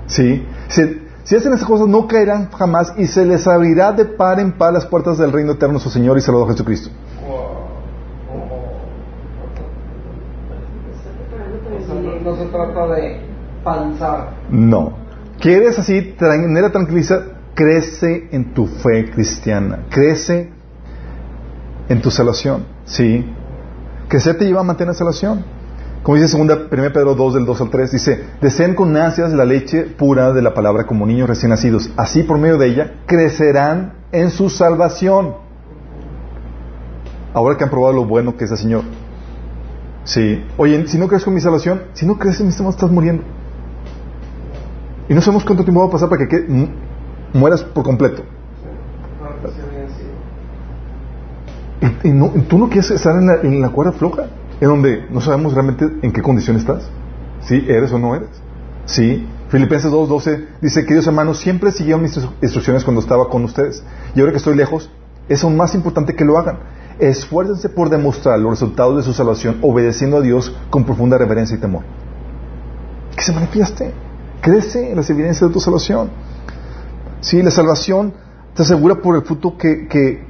Sí. Si, si hacen esas cosas, no caerán jamás y se les abrirá de par en par las puertas del reino eterno su Señor y Salvador Jesucristo. O sea, no, no se trata de No. ¿Quieres así tener tranquiliza? Crece en tu fe cristiana. Crece en tu salvación. Sí. Crecer te lleva a mantener salvación. Como dice 2 Pedro 2 del 2 al 3, dice, deseen con ansias la leche pura de la palabra como niños recién nacidos. Así por medio de ella crecerán en su salvación. Ahora que han probado lo bueno que es el Señor. Sí. Oye, si no crees con mi salvación, si no crees en mi salvación, estás muriendo. Y no sabemos cuánto tiempo va a pasar para que, que mu- mueras por completo. Y, y no- tú no quieres estar en la, en la cuerda floja, en donde no sabemos realmente en qué condición estás. Si eres o no eres. Sí. Filipenses 2.12 dice, queridos hermanos, siempre siguieron mis instru- instrucciones cuando estaba con ustedes. Y ahora que estoy lejos, es aún más importante que lo hagan. Esfuércense por demostrar los resultados de su salvación obedeciendo a Dios con profunda reverencia y temor. Que se manifieste. Crece en las evidencias de tu salvación. Sí, la salvación te asegura por el fruto que, que,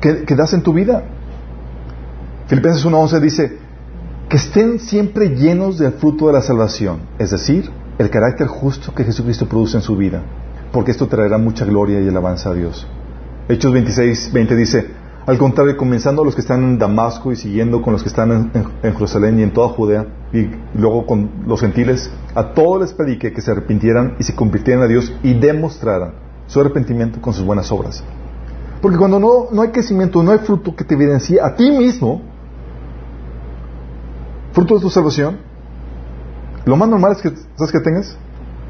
que, das en tu vida. Filipenses 1.11 dice, que estén siempre llenos del fruto de la salvación, es decir, el carácter justo que Jesucristo produce en su vida, porque esto traerá mucha gloria y alabanza a Dios. Hechos 26, 20 dice, al contrario, comenzando los que están en Damasco y siguiendo con los que están en, Jerusalén y en toda Judea, y luego con los gentiles, a todos les prediqué que se arrepintieran y se convirtieran a Dios y demostraran su arrepentimiento con sus buenas obras. Porque cuando no, no hay crecimiento, no hay fruto que te evidencie a ti mismo, fruto de tu salvación, lo más normal es que, ¿sabes qué tengas?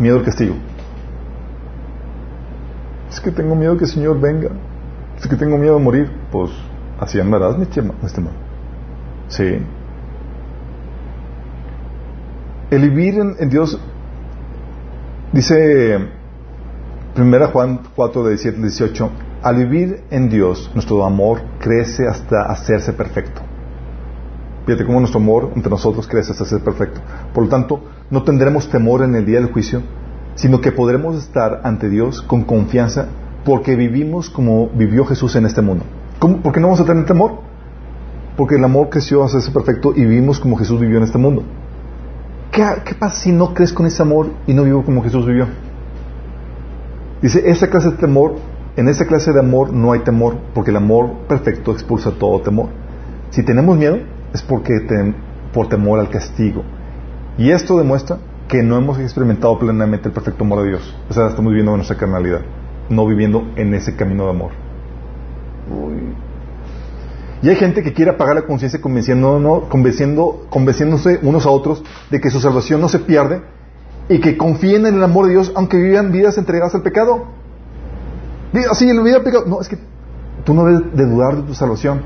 Miedo al castigo. Es que tengo miedo que el Señor venga. Es que tengo miedo de morir. Pues así andarás, mi estimado. Sí. El vivir en, en Dios, dice Primera Juan 4, de 17 al 18, al vivir en Dios, nuestro amor crece hasta hacerse perfecto. Fíjate cómo nuestro amor entre nosotros crece hasta ser perfecto. Por lo tanto, no tendremos temor en el día del juicio, sino que podremos estar ante Dios con confianza porque vivimos como vivió Jesús en este mundo. ¿Por qué no vamos a tener temor? Porque el amor creció hasta ser perfecto y vivimos como Jesús vivió en este mundo. ¿Qué, pasa si no crees con ese amor y no vivo como Jesús vivió? Dice, esa clase de temor, en esa clase de amor no hay temor, porque el amor perfecto expulsa todo temor. Si tenemos miedo, es porque por temor al castigo. Y esto demuestra que no hemos experimentado plenamente el perfecto amor de Dios. O sea, estamos viviendo en nuestra carnalidad, no viviendo en ese camino de amor. Y hay gente que quiere apagar la conciencia convenciendo, no, convenciendo, convenciéndose unos a otros de que su salvación no se pierde y que confíen en el amor de Dios aunque vivan vidas entregadas al pecado. Así, el vida pecado. No, es que tú no debes de dudar de tu salvación.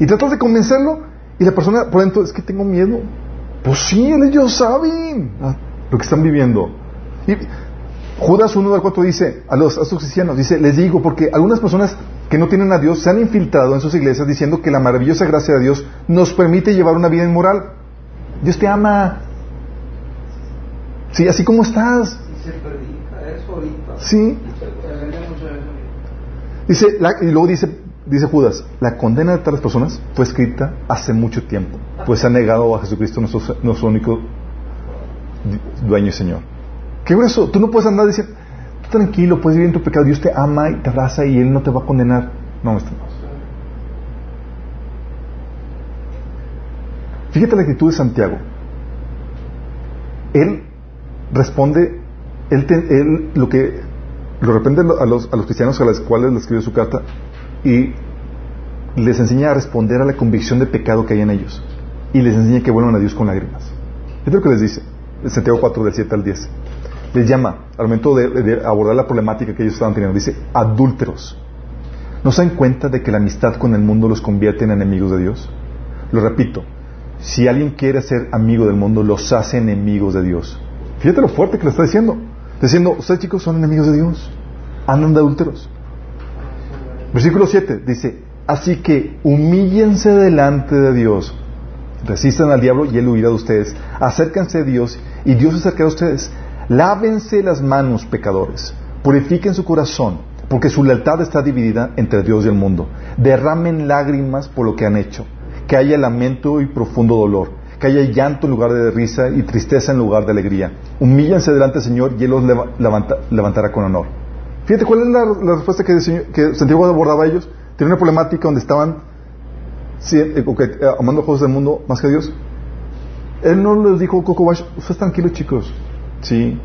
Y tratas de convencerlo y la persona por dentro es que tengo miedo. Pues sí, ellos saben lo que están viviendo. Y Judas 1 del 4 dice a los, a estos cristianos, dice, les digo, porque algunas personas que no tienen a Dios se han infiltrado en sus iglesias diciendo que la maravillosa gracia de Dios nos permite llevar una vida inmoral. Dios te ama. Sí, así como estás. Sí. Dice, la- y luego dice, dice Judas, la condena de tales personas fue escrita hace mucho tiempo, pues se ha negado a Jesucristo nuestro, nuestro único dueño y Señor. ¿Qué grueso? Tú no puedes andar diciendo, tú tranquilo, puedes vivir en tu pecado, Dios te ama y te abraza y Él no te va a condenar. No, no. Fíjate la actitud de Santiago. Él responde, él, lo que lo reprende a los, a los cristianos a los cuales le escribió su carta y les enseña a responder a la convicción de pecado que hay en ellos y les enseña que vuelvan a Dios con lágrimas. Es lo que les dice, Santiago 4 del 7 al 10. Les llama, al momento de, abordar la problemática que ellos estaban teniendo, dice, adúlteros. ¿No se dan cuenta de que la amistad con el mundo los convierte en enemigos de Dios? Lo repito, si alguien quiere ser amigo del mundo, los hace enemigos de Dios. Fíjate lo fuerte que le está diciendo. Diciendo, ustedes chicos son enemigos de Dios. Andan de adúlteros. Versículo 7 dice, así que humíllense delante de Dios. Resistan al diablo y él huirá de ustedes. Acérquense a Dios y Dios se acercará a ustedes. Lávense las manos, pecadores. Purifiquen su corazón, porque su lealtad está dividida entre Dios y el mundo. Derramen lágrimas por lo que han hecho. Que haya lamento y profundo dolor. Que haya llanto en lugar de risa y tristeza en lugar de alegría. Humíllense delante del Señor y Él los leva- levanta- levantará con honor. Fíjate cuál es la, respuesta que, Santiago abordaba a ellos. Tiene una problemática donde estaban eh, eh, amando cosas del mundo más que a Dios. Él no les dijo, Coco Wash, ustedes tranquilos chicos. Sí,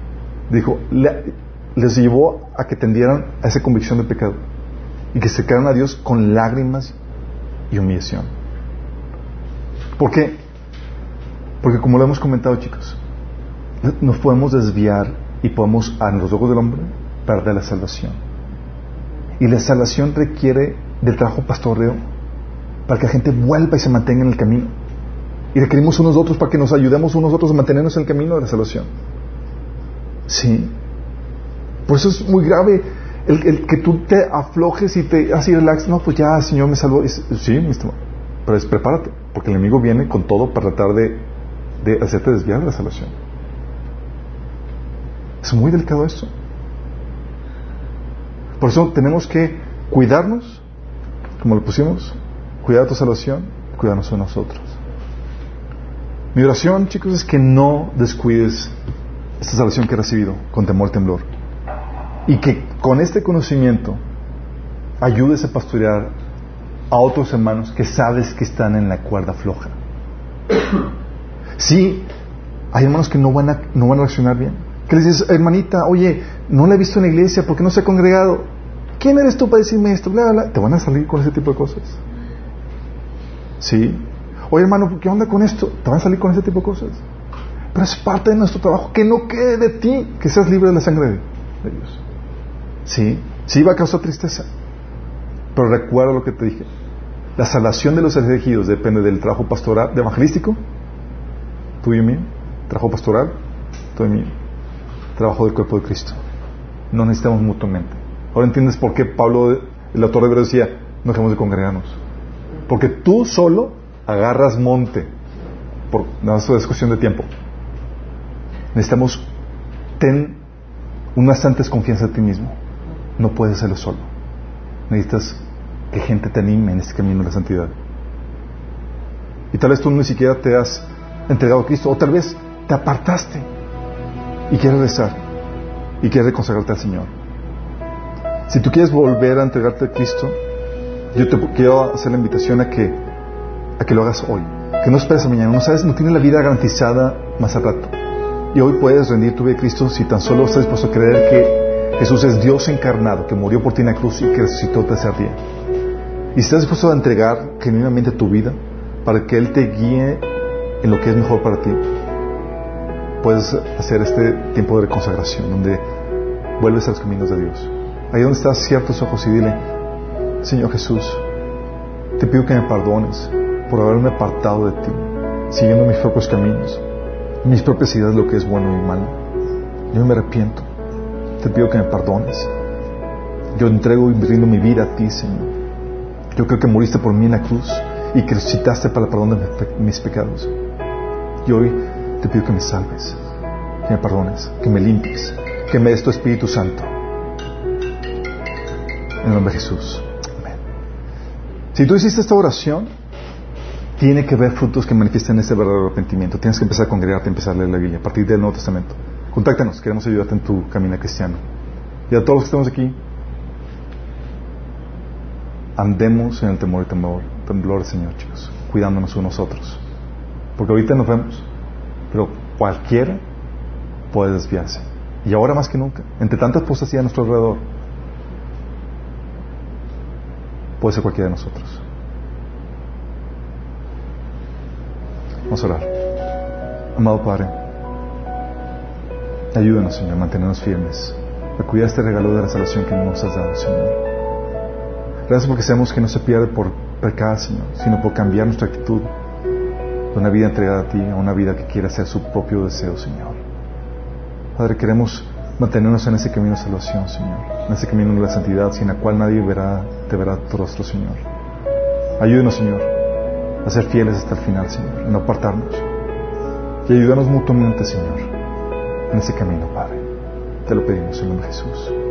dijo, le- les llevó a que tendieran a esa convicción de pecado y que se quedaran a Dios con lágrimas y humillación. ¿Por qué? Porque como lo hemos comentado chicos, nos podemos desviar y podemos, a los ojos del hombre, perder la salvación. Y la salvación requiere del trabajo pastoreo para que la gente vuelva y se mantenga en el camino. Y requerimos unos otros para que nos ayudemos unos otros a mantenernos en el camino de la salvación. Sí. Por eso es muy grave el, el que tú te aflojes y te así relax. No, pues ya, Señor me salvó. Sí, mi estimado. Pero es prepárate, porque el enemigo viene con todo para tratar de, de hacerte desviar de la salvación. Es muy delicado esto. Por eso tenemos que cuidarnos, como lo pusimos, cuidar tu salvación, cuidarnos de nosotros. Mi oración, chicos, es que no descuides esta salvación que has recibido con temor y temblor. Y que con este conocimiento ayudes a pastorear a otros hermanos que sabes que están en la cuerda floja. Sí, hay hermanos que no van a, no van a reaccionar bien. Que les dices, hermanita, oye, no la he visto en la iglesia, ¿por qué no se ha congregado? ¿Quién eres tú para decirme esto? Bla, bla, bla. Te van a salir con ese tipo de cosas. Sí. Oye, hermano, ¿qué onda con esto? Te van a salir con ese tipo de cosas. Pero es parte de nuestro trabajo. Que no quede de ti, que seas libre de la sangre de, Dios. Sí. Sí va a causar tristeza. Pero recuerda lo que te dije. La salvación de los elegidos depende del trabajo pastoral, de evangelístico, tuyo y mío. Trabajo pastoral, tuyo y mío. Trabajo del cuerpo de Cristo. No necesitamos mutuamente. Ahora entiendes por qué Pablo, el autor de Hebreos, decía, no dejemos de congregarnos. Porque tú solo agarras monte. Por, no, eso es cuestión de tiempo. Necesitamos, ten una santa confianza en ti mismo. No puedes hacerlo solo. Necesitas que gente te anime en este camino de la santidad. Y tal vez tú ni siquiera te has entregado a Cristo, o tal vez te apartaste y quieres rezar y quieres consagrarte al Señor. Si tú quieres volver a entregarte a Cristo, yo te quiero hacer la invitación a que, a que lo hagas hoy. Que no esperes a mañana. No sabes, no tienes la vida garantizada más al rato. Y hoy puedes rendir tu vida a Cristo si tan solo estás dispuesto a creer que Jesús es Dios encarnado, que murió por ti en la cruz y que resucitó el tercer día. Y si estás dispuesto a entregar genuinamente tu vida para que Él te guíe en lo que es mejor para ti, puedes hacer este tiempo de consagración donde vuelves a los caminos de Dios. Ahí donde estás, cierra tus ojos y dile, Señor Jesús, te pido que me perdones por haberme apartado de ti. siguiendo mis propios caminos, mis propias ideas de lo que es bueno y malo. Yo me arrepiento. Te pido que me perdones. Yo entrego y brindo mi vida a ti, Señor. Yo creo que moriste por mí en la cruz y que resucitaste para el perdón de mis pecados. Y hoy te pido que me salves, que me perdones, que me limpies, que me des tu Espíritu Santo. En el nombre de Jesús. Amén. Si tú hiciste esta oración, tiene que haber frutos que manifiesten ese verdadero arrepentimiento. Tienes que empezar a congregarte, empezar a leer la Biblia a partir del Nuevo Testamento. Contáctanos, queremos ayudarte en tu camino cristiano. Y a todos los que estamos aquí, andemos en el temor y temblor del Señor, chicos, cuidándonos unos otros. Porque ahorita nos vemos, pero cualquiera puede desviarse. Y ahora más que nunca, entre tantas apostasía a nuestro alrededor, puede ser cualquiera de nosotros. Vamos a orar. Amado Padre, ayúdanos, Señor, a mantenernos firmes, a cuidar este regalo de la salvación que nos has dado, Señor. Gracias porque sabemos que no se pierde por pecar, Señor, sino por cambiar nuestra actitud de una vida entregada a ti a una vida que quiera hacer su propio deseo, Señor. Padre, queremos mantenernos en ese camino de salvación, Señor, en ese camino de la santidad, sin la cual nadie verá, te verá tu Señor. Ayúdenos, Señor, a ser fieles hasta el final, Señor, no apartarnos. Y ayúdanos mutuamente, Señor, en ese camino, Padre. Te lo pedimos en nombre de Jesús.